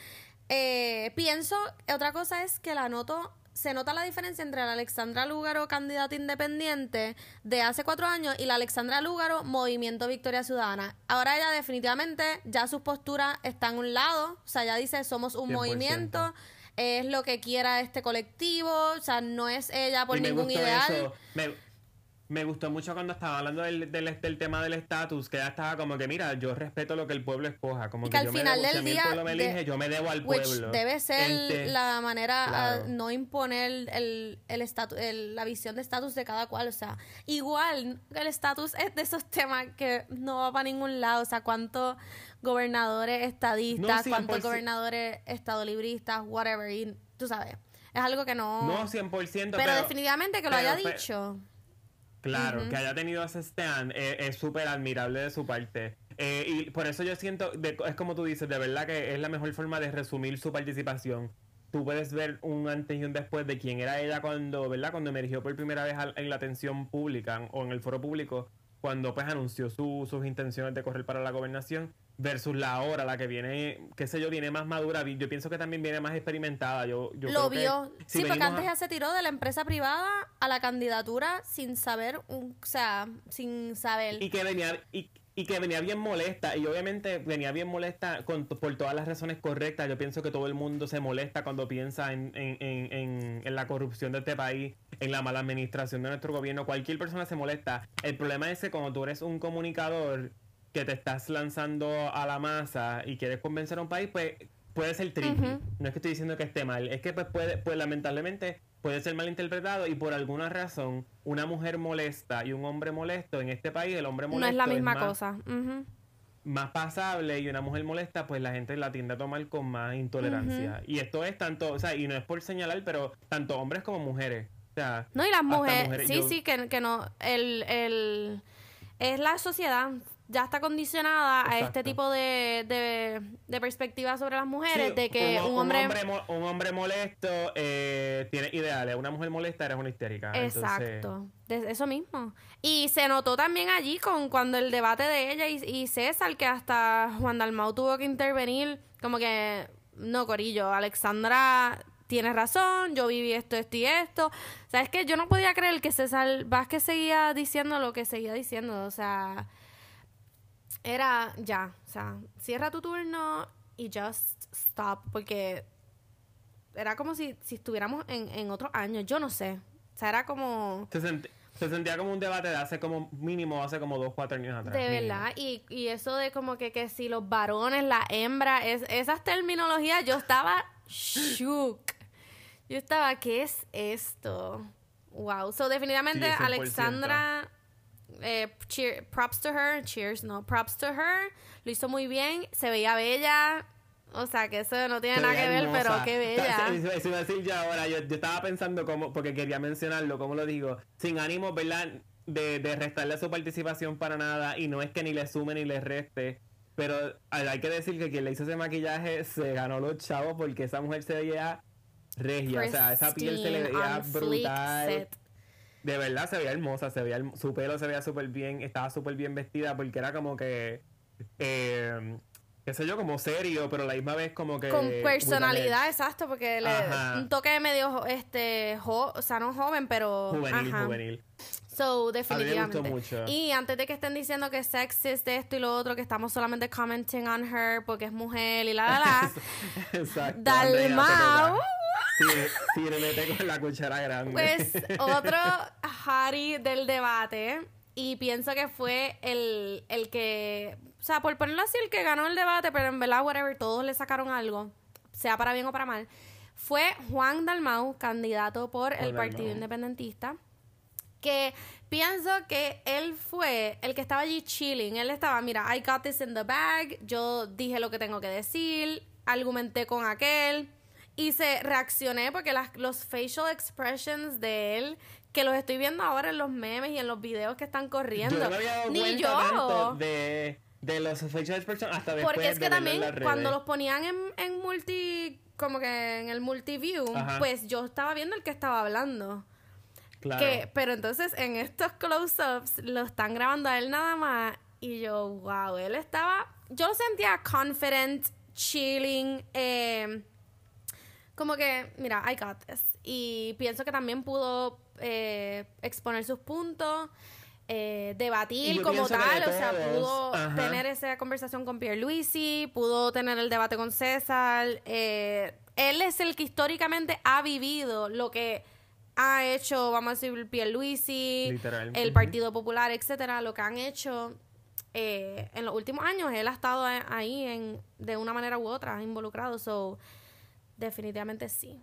Eh, pienso, otra cosa es que la noto se nota la diferencia entre la Alexandra Lúgaro, candidata independiente de hace cuatro años, y la Alexandra Lúgaro, Movimiento Victoria Ciudadana. Ahora ella definitivamente, ya sus posturas están a un lado, o sea, ya dice, somos un movimiento, es lo que quiera este colectivo, o sea, no es ella por ningún ideal. Me gustó mucho cuando estaba hablando del, del, tema del estatus, que ella estaba como que, mira, yo respeto lo que el pueblo escoja. Como que, al final del día. el pueblo me elige, yo me debo al pueblo. Debe ser este, la manera a no imponer el, el, la visión de estatus de cada cual. O sea, igual el estatus es de esos temas que no va para ningún lado. O sea, cuántos gobernadores estadistas, cuántos gobernadores estadolibristas, whatever. Y tú sabes. Es algo que no. No, 100%. Pero, pero definitivamente que lo haya dicho. Claro, que haya tenido ese stand eh, es súper admirable de su parte. Eh, y por eso yo siento, es como tú dices, de verdad que es la mejor forma de resumir su participación. Tú puedes ver un antes y un después de quién era ella cuando, ¿verdad? Cuando emergió por primera vez en la atención pública o en el foro público, cuando pues anunció sus intenciones de correr para la gobernación versus la hora, la que viene, qué sé yo, viene más madura. Yo pienso que también viene más experimentada. Yo, yo Lo vio. sí, porque antes ya se tiró de la empresa privada a la candidatura sin saber, un, o sea, sin saber. Y que venía, y, y que venía bien molesta. Y obviamente venía bien molesta con, por todas las razones correctas. Yo pienso que todo el mundo se molesta cuando piensa en, en, en, en la corrupción de este país, en la mala administración de nuestro gobierno. Cualquier persona se molesta. El problema es que cuando tú eres un comunicador que te estás lanzando a la masa y quieres convencer a un país, pues puede ser tricky. No es que estoy diciendo que esté mal, es que pues puede, pues lamentablemente puede ser mal interpretado y por alguna razón una mujer molesta y un hombre molesto en este país, el hombre molesto no es la misma cosa. Más pasable y una mujer molesta, pues la gente la tiende a tomar con más intolerancia. Y esto es tanto, o sea, y no es por señalar, pero tanto hombres como mujeres. O sea, no, y las mujeres, sí, sí, que, que no, el, el, es la sociedad ya está condicionada a este tipo de, de, de perspectiva sobre las mujeres, de que un, hombre... Un hombre, molesto eh, tiene ideales, una mujer molesta eres una histérica. Exacto, eso mismo. Y se notó también allí con cuando el debate de ella y, y César, que hasta Juan Dalmau tuvo que intervenir, como que, no, Corillo, Alexandra tienes razón, yo viví esto, esto y esto. O sea, es que yo no podía creer que César Vázquez seguía diciendo lo que seguía diciendo. O sea, era ya, o sea, cierra tu turno y just stop, porque era como si, si estuviéramos en, en otro año, yo no sé. O sea, era como... Se sentía como un debate de hace como mínimo, hace como dos, cuatro años atrás. De verdad, y, y eso de como que, que si los varones, la hembra, es, esas terminologías, yo estaba shook. Yo estaba, ¿qué es esto? Wow. So, definitivamente, Alexandra, eh, props to her, cheers, no, props to her, lo hizo muy bien, se veía bella, o sea, que eso no tiene nada que ver, pero qué bella. Eso iba a decir yo ahora. Yo, estaba pensando cómo, porque quería mencionarlo, cómo lo digo, sin ánimo, ¿verdad? De, de restarle su participación para nada. Y no es que ni le sume ni le reste. Pero hay que decir que quien le hizo ese maquillaje se ganó los chavos porque esa mujer se veía regia. o sea, esa piel se le veía brutal. De verdad se veía hermosa, se veía su pelo se veía súper bien, estaba súper bien vestida porque era como que eh, qué sé yo, como serio, pero a la misma vez como que... Con personalidad, exacto, porque le, un toque medio, este, o sea, no joven, pero... Juvenil, juvenil. So, definitivamente. mucho. Y antes de que estén diciendo que sexist esto y lo otro, que estamos solamente commenting on her porque es mujer y la la la. Exacto. Dalmau. Sí, le mete con la cuchara grande. Pues otro Harry del debate y pienso que fue el, el que, o sea, por ponerlo así, el que ganó el debate, pero en verdad, whatever, todos le sacaron algo, sea para bien o para mal, fue Juan Dalmau, candidato por el Partido Independentista, que pienso que él fue el que estaba allí chilling. Él estaba, mira, I got this in the bag, yo dije lo que tengo que decir, argumenté con aquel. Y se reaccioné porque las, los facial expressions de él que los estoy viendo ahora en los memes y en los videos que están corriendo. Yo no había dado Ni yo. De, de los facial hasta después Porque es que también cuando los ponían en, en multi, como que en el multiview, pues yo estaba viendo el que estaba hablando. Claro. Que, pero entonces en estos close-ups lo están grabando a él nada más y yo, wow, él estaba, yo lo sentía confident, chilling, eh, como que, mira, I got this. Y pienso que también pudo eh, exponer sus puntos, eh, debatir como tal, o sea, pudo tener esa conversación con Pierre Luisi, pudo tener el debate con César. Eh, él es el que históricamente ha vivido lo que ha hecho, vamos a decir, Pierre Luisi, el Partido Popular, etcétera, lo que han hecho en los últimos años. Él ha estado ahí en, de una manera u otra involucrado, so definitivamente sí.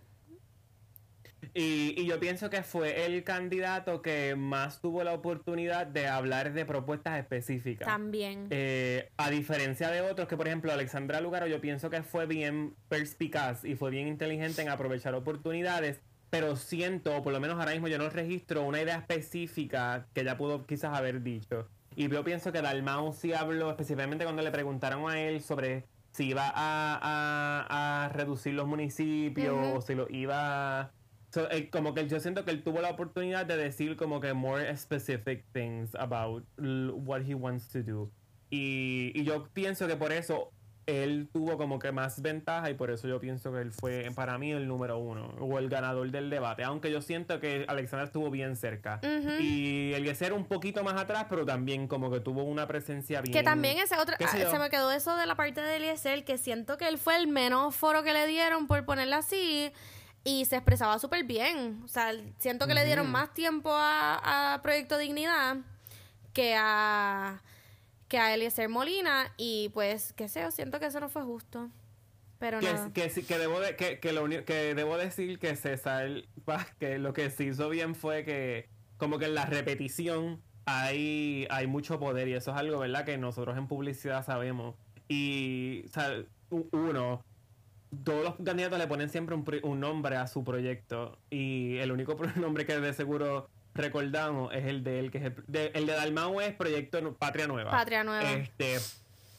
Y, yo pienso que fue el candidato que más tuvo la oportunidad de hablar de propuestas específicas. También. Eh, a diferencia de otros, que por ejemplo Alexandra Lugaro, yo pienso que fue bien perspicaz y fue bien inteligente en aprovechar oportunidades, pero siento, por lo menos ahora mismo yo no registro una idea específica que ya pudo quizás haber dicho. Y yo pienso que Dalmau sí habló, específicamente cuando le preguntaron a él sobre si iba a, reducir los municipios o si lo iba eh, como que yo siento que él tuvo la oportunidad de decir como que more specific things about what he wants to do. Y, y yo pienso que por eso él tuvo como que más ventaja y por eso yo pienso que él fue para mí el número uno o el ganador del debate. Aunque yo siento que Alexander estuvo bien cerca. Y el ser un poquito más atrás, pero también como que tuvo una presencia bien. Que también ese otro. Ah, se me quedó eso de la parte de Eliezer, que siento que él fue el menos foro que le dieron, por ponerlo así y se expresaba súper bien. O sea, siento que le dieron más tiempo a, Proyecto Dignidad que a que a Eliezer Molina y pues qué sé, siento que eso no fue justo. Pero que, no. Que, que, debo que, que, lo, que debo decir que César que lo que se hizo bien fue que como que en la repetición hay, hay mucho poder y eso es algo, ¿verdad? Que nosotros en publicidad sabemos. Y, o sea, uno, todos los candidatos le ponen siempre un, nombre a su proyecto y el único nombre que de seguro recordamos es el de él, que es el de, el de Dalmau es Proyecto Patria Nueva. Patria Nueva. Este,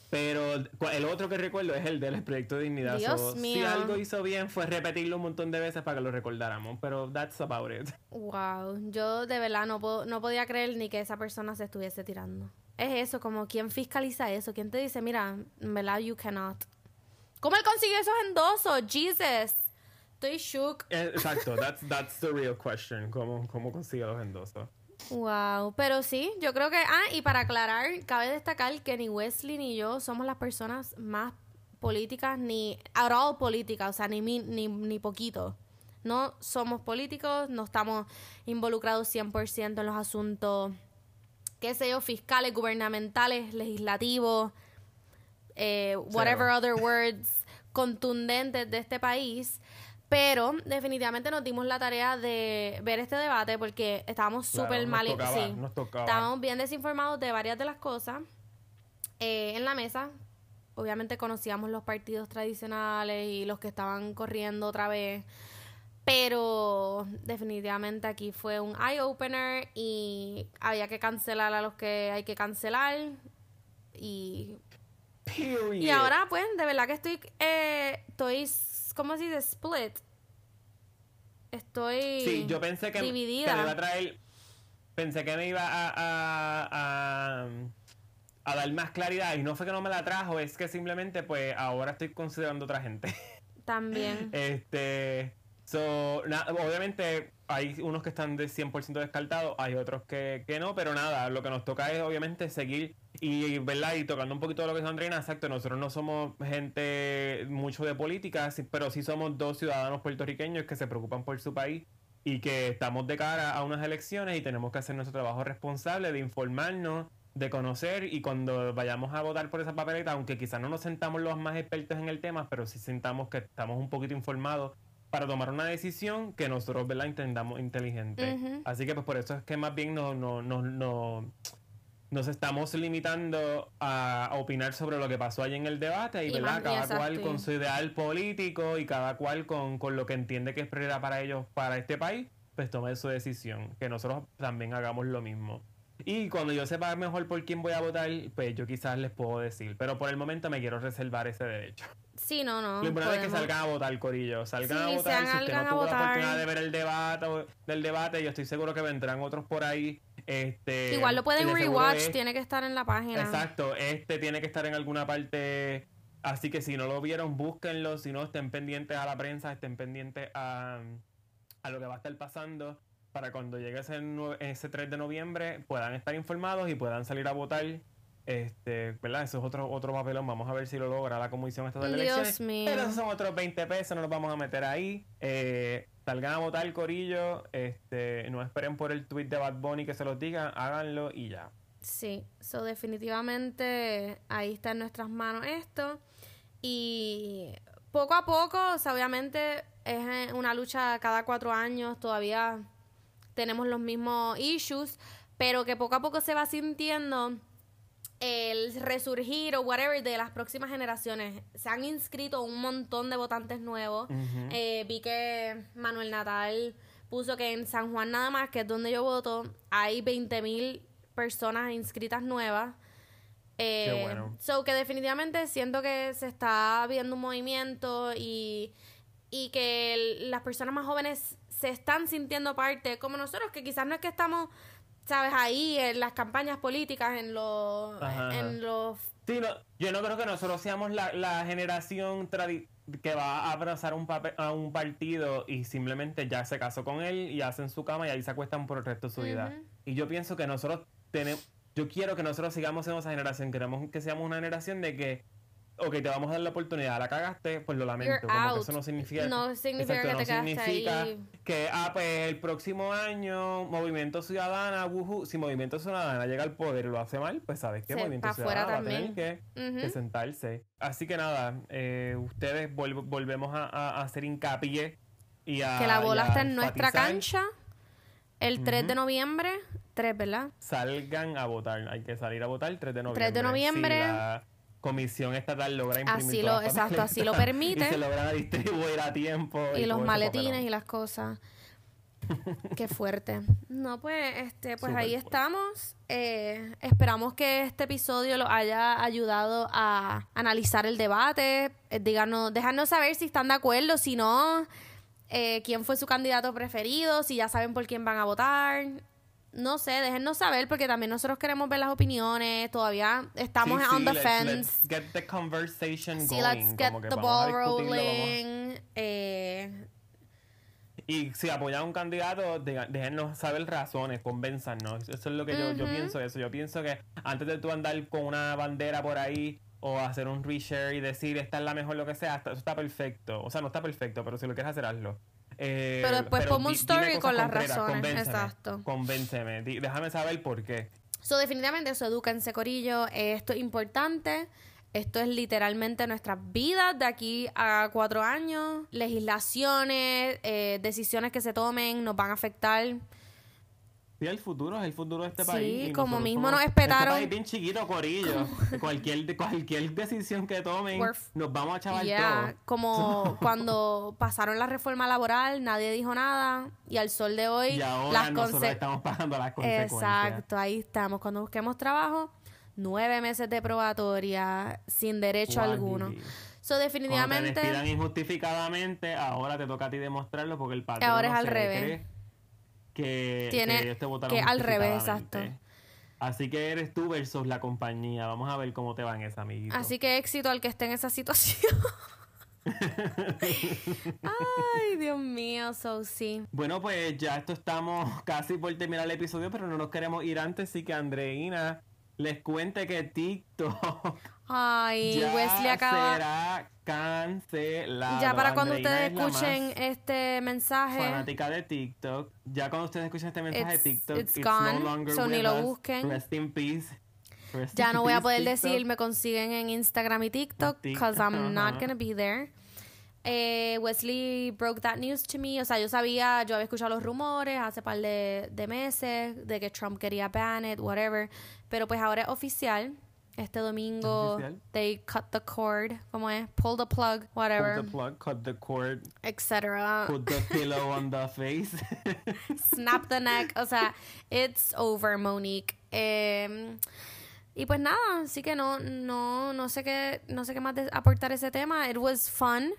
pero el otro que recuerdo es el del Proyecto de Dignidad. Dios mío. Si algo hizo bien fue repetirlo un montón de veces para que lo recordáramos, pero that's about it. Wow, yo de verdad no, no podía creer ni que esa persona se estuviese tirando. Es eso, como quién fiscaliza eso, quién te dice, mira, en verdad you cannot. ¿Cómo él consiguió esos endosos? Jesus. Estoy shook. Eh, exacto, that's, that's the real question. ¿Cómo, cómo consiguió los endosos? Wow, pero sí, yo creo que. Ah, y para aclarar, cabe destacar que ni Wesley ni yo somos las personas más políticas, ni at all políticas, o sea, ni, ni, ni poquito. No somos políticos, no estamos involucrados 100% en los asuntos, qué sé yo, fiscales, gubernamentales, legislativos, eh, whatever other words contundentes de este país. Pero definitivamente nos dimos la tarea de ver este debate porque estábamos súper mal. Sí, estábamos bien desinformados de varias de las cosas eh, en la mesa. Obviamente conocíamos los partidos tradicionales y los que estaban corriendo otra vez. Pero definitivamente aquí fue un eye opener y había que cancelar a los que hay que cancelar. Y. Y ahora, pues, de verdad que estoy. Eh, estoy ¿cómo se dice? Split. Estoy sí, yo pensé que, dividida. me iba a traer, pensé que me iba a, a, a, dar más claridad y no fue que no me la trajo, es que simplemente pues ahora estoy considerando otra gente. También. este, so, obviamente hay unos que están de 100% descartados, hay otros que, que no, pero nada, lo que nos toca es obviamente seguir y, ¿verdad? Y tocando un poquito de lo que es Andreina, exacto, nosotros no somos gente mucho de política, pero sí somos dos ciudadanos puertorriqueños que se preocupan por su país y que estamos de cara a unas elecciones y tenemos que hacer nuestro trabajo responsable de informarnos, de conocer y cuando vayamos a votar por esa papeleta, aunque quizás no nos sentamos los más expertos en el tema, pero sí sentamos que estamos un poquito informados para tomar una decisión que nosotros, ¿verdad?, entendamos inteligente. Así que pues por eso es que más bien no, no, no, no nos estamos limitando a, opinar sobre lo que pasó allí en el debate y, ¿verdad? cada cual con su ideal político y cada cual con, con, lo que entiende que es prioridad para ellos, para este país, pues tome su decisión. Que nosotros también hagamos lo mismo. Y cuando yo sepa mejor por quién voy a votar, pues yo quizás les puedo decir. Pero por el momento me quiero reservar ese derecho. Sí, no, no. Lo importante es que salgan a votar, Corillo. Salgan a votar. Si usted no tuvo la oportunidad de ver el debate, del debate, yo estoy seguro que vendrán otros por ahí este, Igual lo pueden rewatch, tiene que estar en la página. Exacto, este tiene que estar en alguna parte. Así que si no lo vieron, búsquenlo. Si no, estén pendientes a la prensa, estén pendientes a, a lo que va a estar pasando para cuando llegue ese, ese 3 de noviembre puedan estar informados y puedan salir a votar. Este, ¿verdad? Eso es otro, otro papelón. Vamos a ver si lo logra la Comisión Estatal de Elecciones. Pero esos son otros 20 pesos, no nos vamos a meter ahí. Eh, salgan a votar el corillo, este, no esperen por el tweet de Bad Bunny que se los diga, háganlo y ya. Sí, so definitivamente ahí está en nuestras manos esto. Y poco a poco, obviamente es eh, una lucha cada cuatro años, todavía tenemos los mismos issues, pero que poco a poco se va sintiendo el resurgir o whatever de las próximas generaciones. Se han inscrito un montón de votantes nuevos. Eh, vi que Manuel Natal puso que en San Juan nada más, que es donde yo voto, hay 20 mil personas inscritas nuevas. Eh, Qué bueno. So que definitivamente siento que se está viendo un movimiento y, y que las personas más jóvenes se están sintiendo parte, como nosotros, que quizás no es que estamos sabes, ahí en las campañas políticas, en los... En los... Sí, yo no creo que nosotros seamos la, generación que va a abrazar un a un partido y simplemente ya se casó con él y hacen su cama y ahí se acuestan por el resto de su vida. Y yo pienso que nosotros tenemos... Yo quiero que nosotros sigamos siendo esa generación, queremos que seamos una generación de que ok, te vamos a dar la oportunidad, la cagaste, pues lo lamento. como que eso no significa, no significa que te significa que, ah, pues el próximo año, Movimiento Ciudadana, wuhu, si Movimiento Ciudadana llega al poder y lo hace mal, pues sabes que Movimiento Ciudadana va a tener que, sentarse. Así que nada, eh, ustedes volvemos a, hacer hincapié y a. Que la bola está en nuestra cancha el 3 de noviembre. 3, ¿verdad? Salgan a votar, hay que salir a votar el 3 de noviembre. 3 de noviembre. Comisión Estatal logra imprimir así lo, exacto, así lo permite. y se logra distribuir a tiempo. Y, los maletines y las cosas. Qué fuerte. No, pues, este, pues ahí estamos. Eh, esperamos que este episodio lo haya ayudado a analizar el debate. Eh, díganos, déjanos saber si están de acuerdo, si no, eh, quién fue su candidato preferido, si ya saben por quién van a votar no sé, déjennos saber porque también nosotros queremos ver las opiniones. Todavía estamos on the fence. Let's get the conversation sí, let's get the ball rolling. Eh, y si apoyan a un candidato, déjennos saber razones, convénzanos. Eso es lo que yo, yo pienso eso. Yo pienso que antes de tú andar con una bandera por ahí o hacer un reshare y decir esta es la mejor lo que sea, eso está perfecto. O sea, no está perfecto, pero si lo quieres hacer, hazlo. Eh, Pero después ponme un story con las razones, convénceme, exacto. Convénceme. Déjame saber por qué. So, definitivamente eso, edúquense, corillo. Eh, esto es importante. Esto es literalmente nuestras vidas de aquí a cuatro años. Legislaciones, eh, decisiones que se tomen nos van a afectar. Sí, el futuro es el futuro de este Sí, país. y como mismo nos esperaron- Este país bien chiquito, corillo. cualquier, cualquier decisión que tomen, nos vamos a chaval Yeah, todo. como cuando pasaron la reforma laboral, nadie dijo nada. Y al sol de hoy, Y ahora las nosotros conse- estamos pagando las consecuencias. Exacto, ahí estamos. Cuando busquemos trabajo, nueve meses de probatoria sin derecho Guau, alguno. So, Cuando te definitivamente. despidan injustificadamente, ahora te toca a ti demostrarlo porque el patrón Ahora es no al se revés. cree que, Tiene- que ellos te votaron que al revés, justificadamente. Así que eres tú versus la compañía. Vamos a ver cómo te va en esa, amiguito. Así que éxito al que esté en esa situación. Ay, Dios mío, so sí. Bueno, pues ya esto estamos casi por terminar el episodio, pero no nos queremos ir antes, así que Andreina les cuente que TikTok Ay, ya Wesley acaba. será cancelado. Ya para cuando Andreina ustedes es escuchen este mensaje, fanática de TikTok. Ya cuando ustedes escuchen este mensaje It's- de TikTok, it's it's, gone, no longer so ni lo us. busquen. Rest in peace. Rest ya in no voy a peace, poder TikTok. decir, me consiguen en Instagram y TikTok, Tik- because I'm not ajá. gonna be there. Eh, Wesley broke that news to me. O sea, yo sabía, yo había escuchado los rumores hace par de, de meses de que Trump quería ban it, whatever. Pero pues ahora es oficial. Este domingo, oficial? they cut the cord, ¿cómo es? Pull the plug, whatever, Pull the plug, cut the cord, etc. put the pillow on the face. Snap the neck. O sea, it's over, Monique. Eh, y pues nada, así que no, no, no sé qué, no sé qué más de- aportar ese tema. It was fun.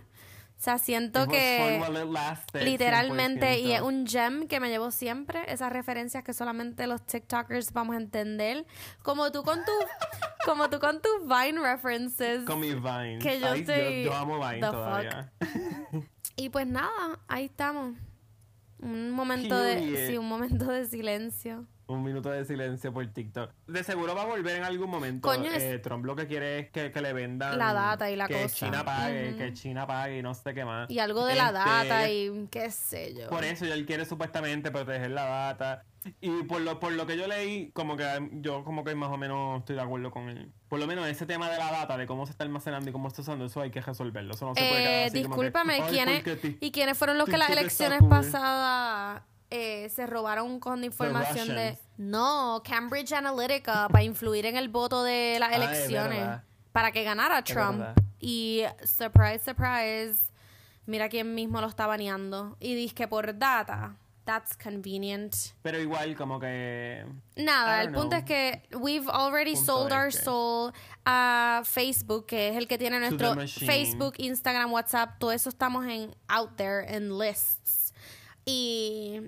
O sea, siento It was que fun while it lasted, literalmente, y es 100%. un gem que me llevo siempre, esas referencias que solamente los TikTokers vamos a entender. Como tú con tu, como tú con tus Vine references. Con mis Vines. que yo Ay, estoy- yo, amo Vine todavía. Y pues nada, ahí estamos. Un momento de, sí, un momento de silencio. Un minuto de silencio por TikTok. De seguro va a volver en algún momento. Coño, es- eh, Trump lo que quiere es que, que le vendan. La data y la que cosa. China pague, que China pague y no sé qué más. Y algo de la Este, data y qué sé yo. Por eso él quiere supuestamente proteger la data. Y por lo, por lo que yo leí, como que yo como que más o menos estoy de acuerdo con él. Por lo menos ese tema de la data, de cómo se está almacenando y cómo está usando, eso hay que resolverlo. Eso no se puede quedar así como que, discúlpame, "Ay, ¿quiénes, ¿y quiénes fueron los que las elecciones cool". pasadas eh, se robaron con información de... No, Cambridge Analytica para influir en el voto de las Ah, es elecciones. para que ganara Trump. Y surprise, surprise, mira quién mismo lo está baneando. Y dice que por data. That's convenient. Pero igual, como que. Nada, el don't punto know. es que we've already Punto sold our soul a Facebook, que es el que tiene nuestro. Facebook, Instagram, WhatsApp, todo eso estamos en out there en lists. Y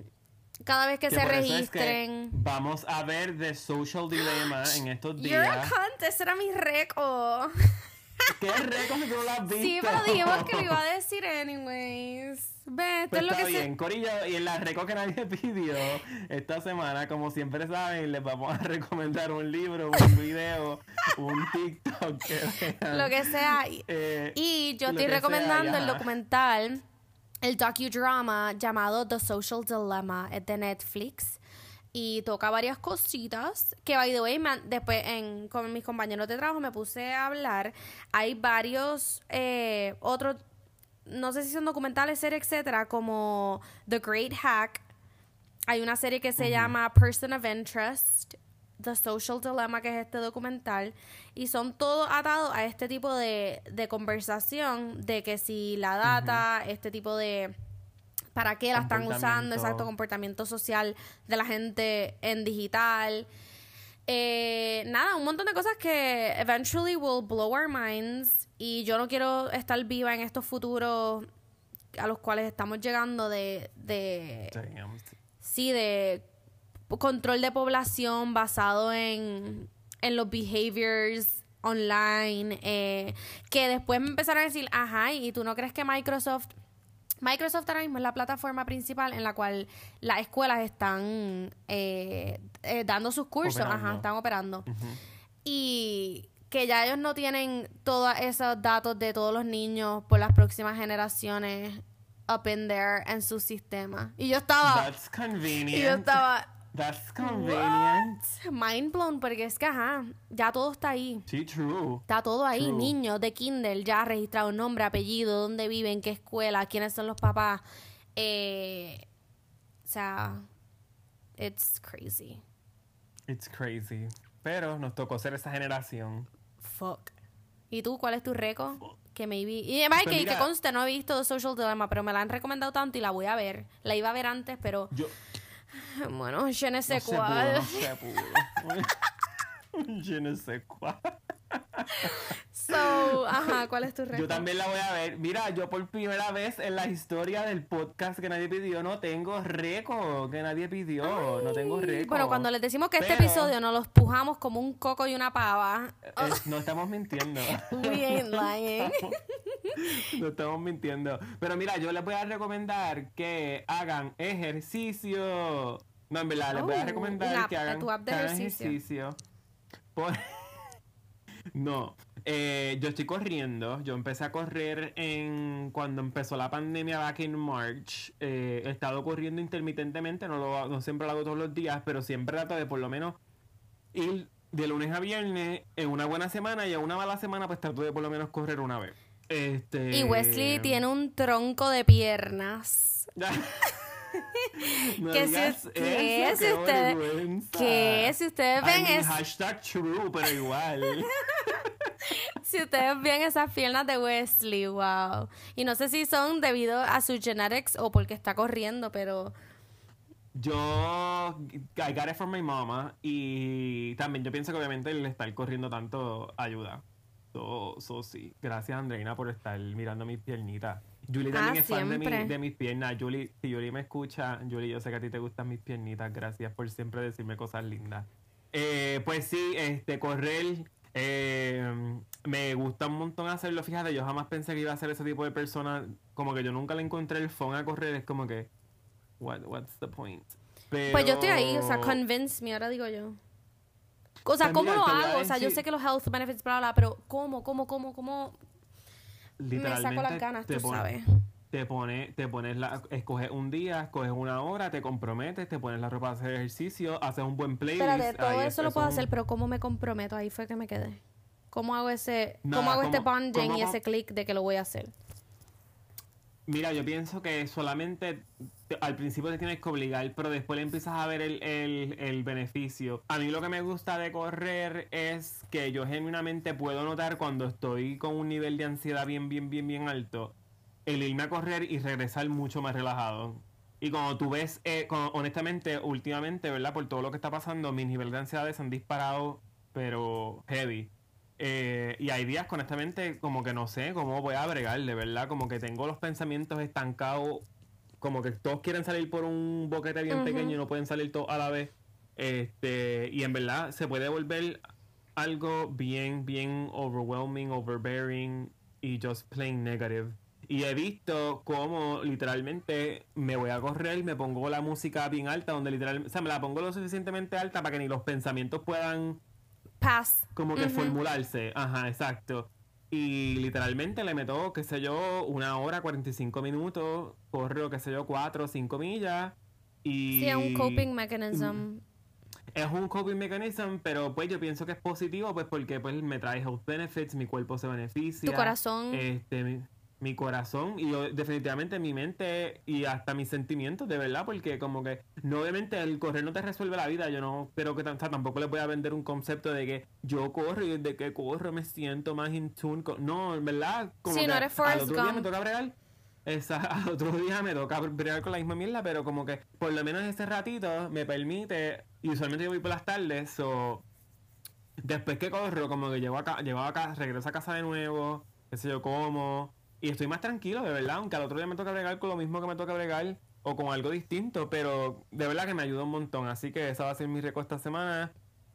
cada vez que, que se eso es que registren vamos a ver The Social Dilemma en estos You're a días. cunt, ese era mi reco. ¿Qué récord si tú no lo has visto? Sí, pero dijimos que lo iba a decir anyways. Ve, esto Pues es lo está que bien, se... Corillo, y en la reco que nadie pidió esta semana, como siempre saben, les vamos a recomendar un libro, un video, un TikTok que vean. Lo que sea. Y- Eh, Y yo estoy que sea, recomendando el documental, el docudrama llamado The Social Dilemma, es de Netflix. Y toca varias cositas que, by the way, después en, con mis compañeros de trabajo me puse a hablar. Hay varios eh, otros, no sé si son documentales, series, etcétera, como The Great Hack. Hay una serie que se llama Person of Interest, The Social Dilemma, que es este documental, y son todos atados a este tipo de, de conversación, de que si la data, este tipo de... ¿Para qué la están usando? Exacto, comportamiento social de la gente en digital. Eh, nada, un montón de cosas que eventually will blow our minds. Y yo no quiero estar viva en estos futuros a los cuales estamos llegando de, de Damn. sí, de control de población basado en, en los behaviors online, eh, que después me empezaron a decir, ajá, y tú no crees que Microsoft, Microsoft ahora mismo es la plataforma principal en la cual las escuelas están eh, eh, dando sus cursos, ajá, están operando. Y que ya ellos no tienen todos esos datos de todos los niños por las próximas generaciones up in there en su sistema. Y yo estaba... That's convenient. Y yo estaba... That's convenient. What? Mind blown, porque es que, ajá, ya todo está ahí. Sí, true. Está todo ahí, True. niños de Kindle, ya registrado nombre, apellido, dónde viven, qué escuela, quiénes son los papás. Eh, o sea, it's crazy. It's crazy. Pero nos tocó ser esa generación. Fuck. ¿Y tú cuál es tu récord? Que maybe. Y Pues que, que mira- conste, no he visto The Social Dilemma, pero me la han recomendado tanto y la voy a ver. La iba a ver antes, pero Yo bueno, je ne sais quoi. no se pudo. Yo no sé cuál. So, ajá, ¿cuál es tu récord? Yo también la voy a ver. Mira, yo por primera vez en la historia del podcast que nadie pidió no tengo récord. Que nadie pidió. no tengo récord. Bueno, cuando les decimos que este episodio nos los pujamos como un coco y una pava, Es- no estamos mintiendo. we ain't lying. No estamos mintiendo. Pero mira, yo les voy a recomendar que hagan ejercicio. No, en verdad, les voy Oh, a recomendar un app, que hagan, tu app de que hagan ejercicio. ejercicio. Por- No, eh, yo estoy corriendo. Yo empecé a correr en cuando empezó la pandemia back in March. Eh, he estado corriendo intermitentemente, no, lo, no siempre lo hago todos los días, pero siempre trato de por lo menos ir de lunes a viernes en una buena semana y en una mala semana pues trato de por lo menos correr una vez. Este... Y Wesley tiene un tronco de piernas. no que si, digas que eso, si ustedes, que si ustedes I ven mean, es, hashtag true, pero igual. si ustedes ven esas piernas de Wesley, wow. Y no sé si son debido a sus genetics o porque está corriendo, pero Yo, I got it from my mama. Y también yo pienso que obviamente el estar corriendo tanto ayuda. So, so sí. Gracias, Andreina, por estar mirando mis piernitas. Julie también Ah, es fan de, mi- siempre. de mis piernas. Julie, si Julie me escucha, Julie, yo sé que a ti te gustan mis piernitas. Gracias por siempre decirme cosas lindas. Eh, pues sí, este, correr. eh, me gusta un montón hacerlo. Fíjate, yo jamás pensé que iba a ser ese tipo de persona. Como que yo nunca le encontré el phone a correr. Es como que, what, what's the point? pues yo estoy ahí, o sea, convince me, ahora digo yo. O sea, ¿cómo lo hago? O sea, yo sé que los health benefits, bla, bla, bla, pero ¿cómo, cómo, cómo, cómo me saco las ganas, tú sabes? Te pones, te pones la, escoges un día, escoges una hora, te comprometes, te pones la ropa para hacer ejercicio, haces un buen playlist. Espérate, todo ahí eso lo puedo un- hacer, pero ¿cómo me comprometo? Ahí fue que me quedé. ¿Cómo hago ese, Nada, cómo hago este ¿cómo- bonding cómo- y ese click de que lo voy a hacer? Mira, yo pienso que solamente te- al principio te tienes que obligar, pero después le empiezas a ver el, el- el beneficio. A mí lo que me gusta de correr es que yo genuinamente puedo notar cuando estoy con un nivel de ansiedad bien, bien, bien, bien alto, el irme a correr y regresar mucho más relajado. Y cuando tú ves, eh, cuando- honestamente, últimamente, ¿verdad? Por todo lo que está pasando, mis niveles de ansiedad se han disparado, pero heavy. Eh, y hay días, honestamente, como que no sé cómo voy a bregarle, ¿verdad? Como que tengo los pensamientos estancados, como que todos quieren salir por un boquete bien pequeño y no pueden salir todos a la vez. Este, y en verdad se puede volver algo bien, bien overwhelming, overbearing y just plain negative. Y he visto cómo literalmente me voy a correr, me pongo la música bien alta, donde literalmente, o sea, me la pongo lo suficientemente alta para que ni los pensamientos puedan Pass. como que formularse. Ajá, exacto. Y literalmente le meto, qué sé yo, una hora, 45 minutos, corro, qué sé yo, 4 o 5 millas. Y Sí, es un coping mechanism. es un coping mechanism, pero pues yo pienso que es positivo, pues porque pues me trae health benefits, mi cuerpo se beneficia. Tu corazón. Este, mi, mi corazón y yo, definitivamente mi mente y hasta mis sentimientos, de verdad, porque como que, no obviamente el correr no te resuelve la vida, yo no creo que, o sea, tampoco le voy a vender un concepto de que yo corro y desde que corro me siento más in tune con... No, en verdad, como Sí, que no eres al otro día me toca bregar esa, al otro día me toca bregar con la misma mierda, pero como que por lo menos ese ratito me permite, y usualmente yo voy por las tardes, o después que corro, como que llego acá, llego acá, regreso a casa de nuevo, qué sé yo, como, y estoy más tranquilo, de verdad, aunque al otro día me toca bregar con lo mismo que me toca bregar, o con algo distinto, pero de verdad que me ayuda un montón, así que esa va a ser mi récord esta semana.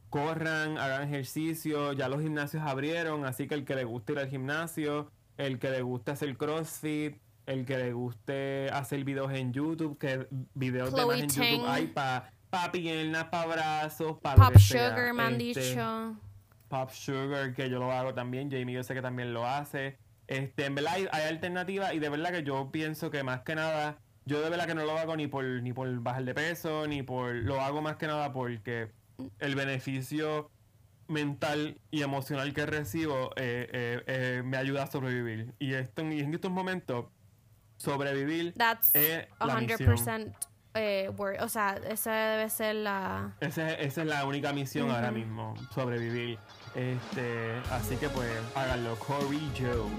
Corran, hagan ejercicio, ya los gimnasios abrieron, así que el que le guste ir al gimnasio, el que le guste hacer crossfit, el que le guste hacer videos en YouTube, que videos de más Chloe en YouTube hay para pa piernas, para brazos, para Pop Sugar me han dicho. Pop Sugar, que yo lo hago también, Jamie yo sé que también lo hace. Este, en verdad hay, hay alternativas y de verdad que yo pienso que más que nada, yo de verdad que no lo hago ni por, ni por bajar de peso, ni por, lo hago más que nada porque el beneficio mental y emocional que recibo eh, eh, eh, me ayuda a sobrevivir. Y, esto, y en estos momentos, sobrevivir That's es la 100% misión. eh, word. O sea, esa debe ser la... Esa, es- esa es la única misión ahora mismo, sobrevivir. Este, así que pues háganlo, Corey Joe.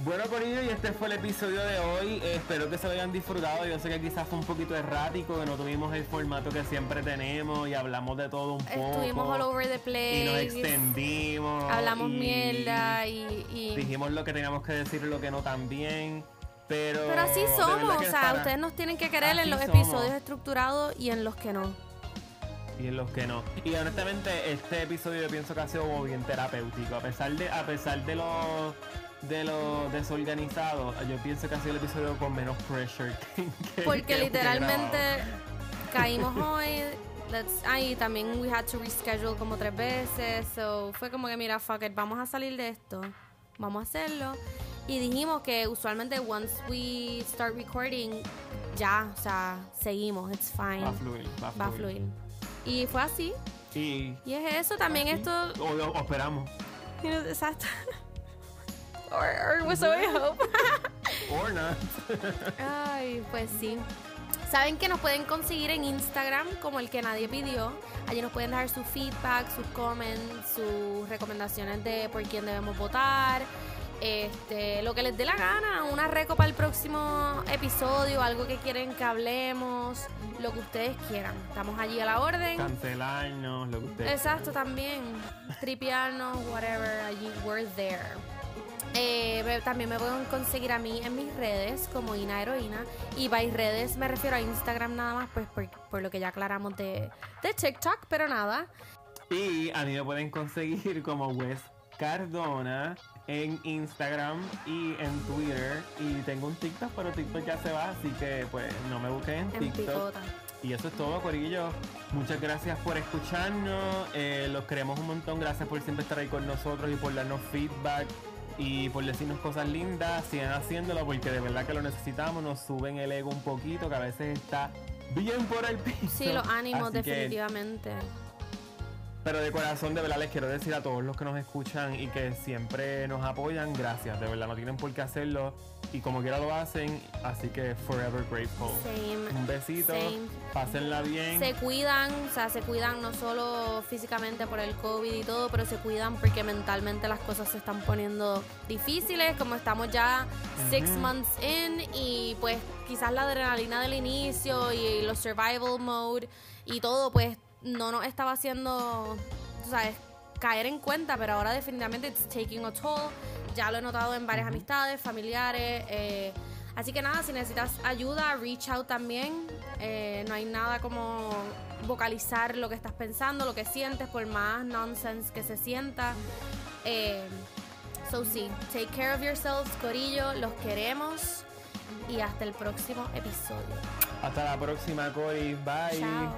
Bueno, Corillo, y este fue el episodio de hoy. Eh, espero que se lo hayan disfrutado. Yo sé que quizás fue un poquito errático, que no tuvimos el formato que siempre tenemos y hablamos de todo un poco. Estuvimos all over the y nos place. extendimos. Hablamos y mierda y... y- Dijimos lo que teníamos que decir y lo que no también. Pero, Pero así somos, o sea, para- ustedes nos tienen que querer Así en los somos. episodios estructurados y en los que no. y en los que no. Y honestamente, este episodio yo pienso que ha sido como bien terapéutico. A pesar de, a pesar de lo de lo desorganizado, yo pienso que ha sido el episodio con menos pressure que, que- Porque que- literalmente caímos hoy. Let's, ay, también we had to reschedule como tres veces. So fue como que, mira, fuck it, vamos a salir de esto. Vamos a hacerlo. Y dijimos que usualmente once we start recording, ya, o sea, seguimos, it's fine. Va a fluir, va a fluir. Va a fluir. Y fue así. Y Y es eso, también así, esto. O, o esperamos. you know, Exacto. or, or so hope. Or not. Ay, pues sí. Saben que nos pueden conseguir en Instagram como el que nadie pidió. Allí nos pueden dejar su feedback, sus comments, sus recomendaciones de por quién debemos votar. Este, lo que les dé la gana, una reco para el próximo episodio, algo que quieren que hablemos, lo que ustedes quieran. Estamos allí a la orden. Cancelarnos, lo que ustedes Exacto, también. Tripiarnos, whatever, allí, we're there. Eh, también me pueden conseguir a mí en mis redes como Ina Heroína. Y by redes me refiero a Instagram nada más, pues por, por lo que ya aclaramos de, de TikTok, pero nada. Y a mí me pueden conseguir como Wes Cardona en Instagram y en Twitter. Y tengo un TikTok, pero TikTok ya se va, así que pues no me busquen en, TikTok. Y eso es todo, Corillo. Muchas gracias por escucharnos. eh, los queremos un montón. Gracias por siempre estar ahí con nosotros y por darnos feedback y por decirnos cosas lindas. Sigan haciéndolo porque de verdad que lo necesitamos. Nos suben el ego un poquito, que a veces está bien por el piso. Sí, los ánimos, Así que- definitivamente. Pero de corazón, de verdad, les quiero decir a todos los que nos escuchan y que siempre nos apoyan, gracias. De verdad, no tienen por qué hacerlo. Y como quiera lo hacen, así que forever grateful. Same. Un besito, Same. pásenla bien. Se cuidan, o sea, se cuidan no solo físicamente por el COVID y todo, pero se cuidan porque mentalmente las cosas se están poniendo difíciles, como estamos ya six Ujú. months in y pues quizás la adrenalina del inicio y los survival mode y todo pues no nos estaba haciendo, tú sabes, caer en cuenta, pero ahora definitivamente it's taking a toll. Ya lo he notado en varias amistades, familiares. eh, así que nada, si necesitas ayuda, reach out también. Eh, no hay nada como vocalizar lo que estás pensando, lo que sientes, por más nonsense que se sienta. Eh, so sí, take care of yourselves, Corillo, los queremos y hasta el próximo episodio. Hasta la próxima, Cory. Bye. Chao.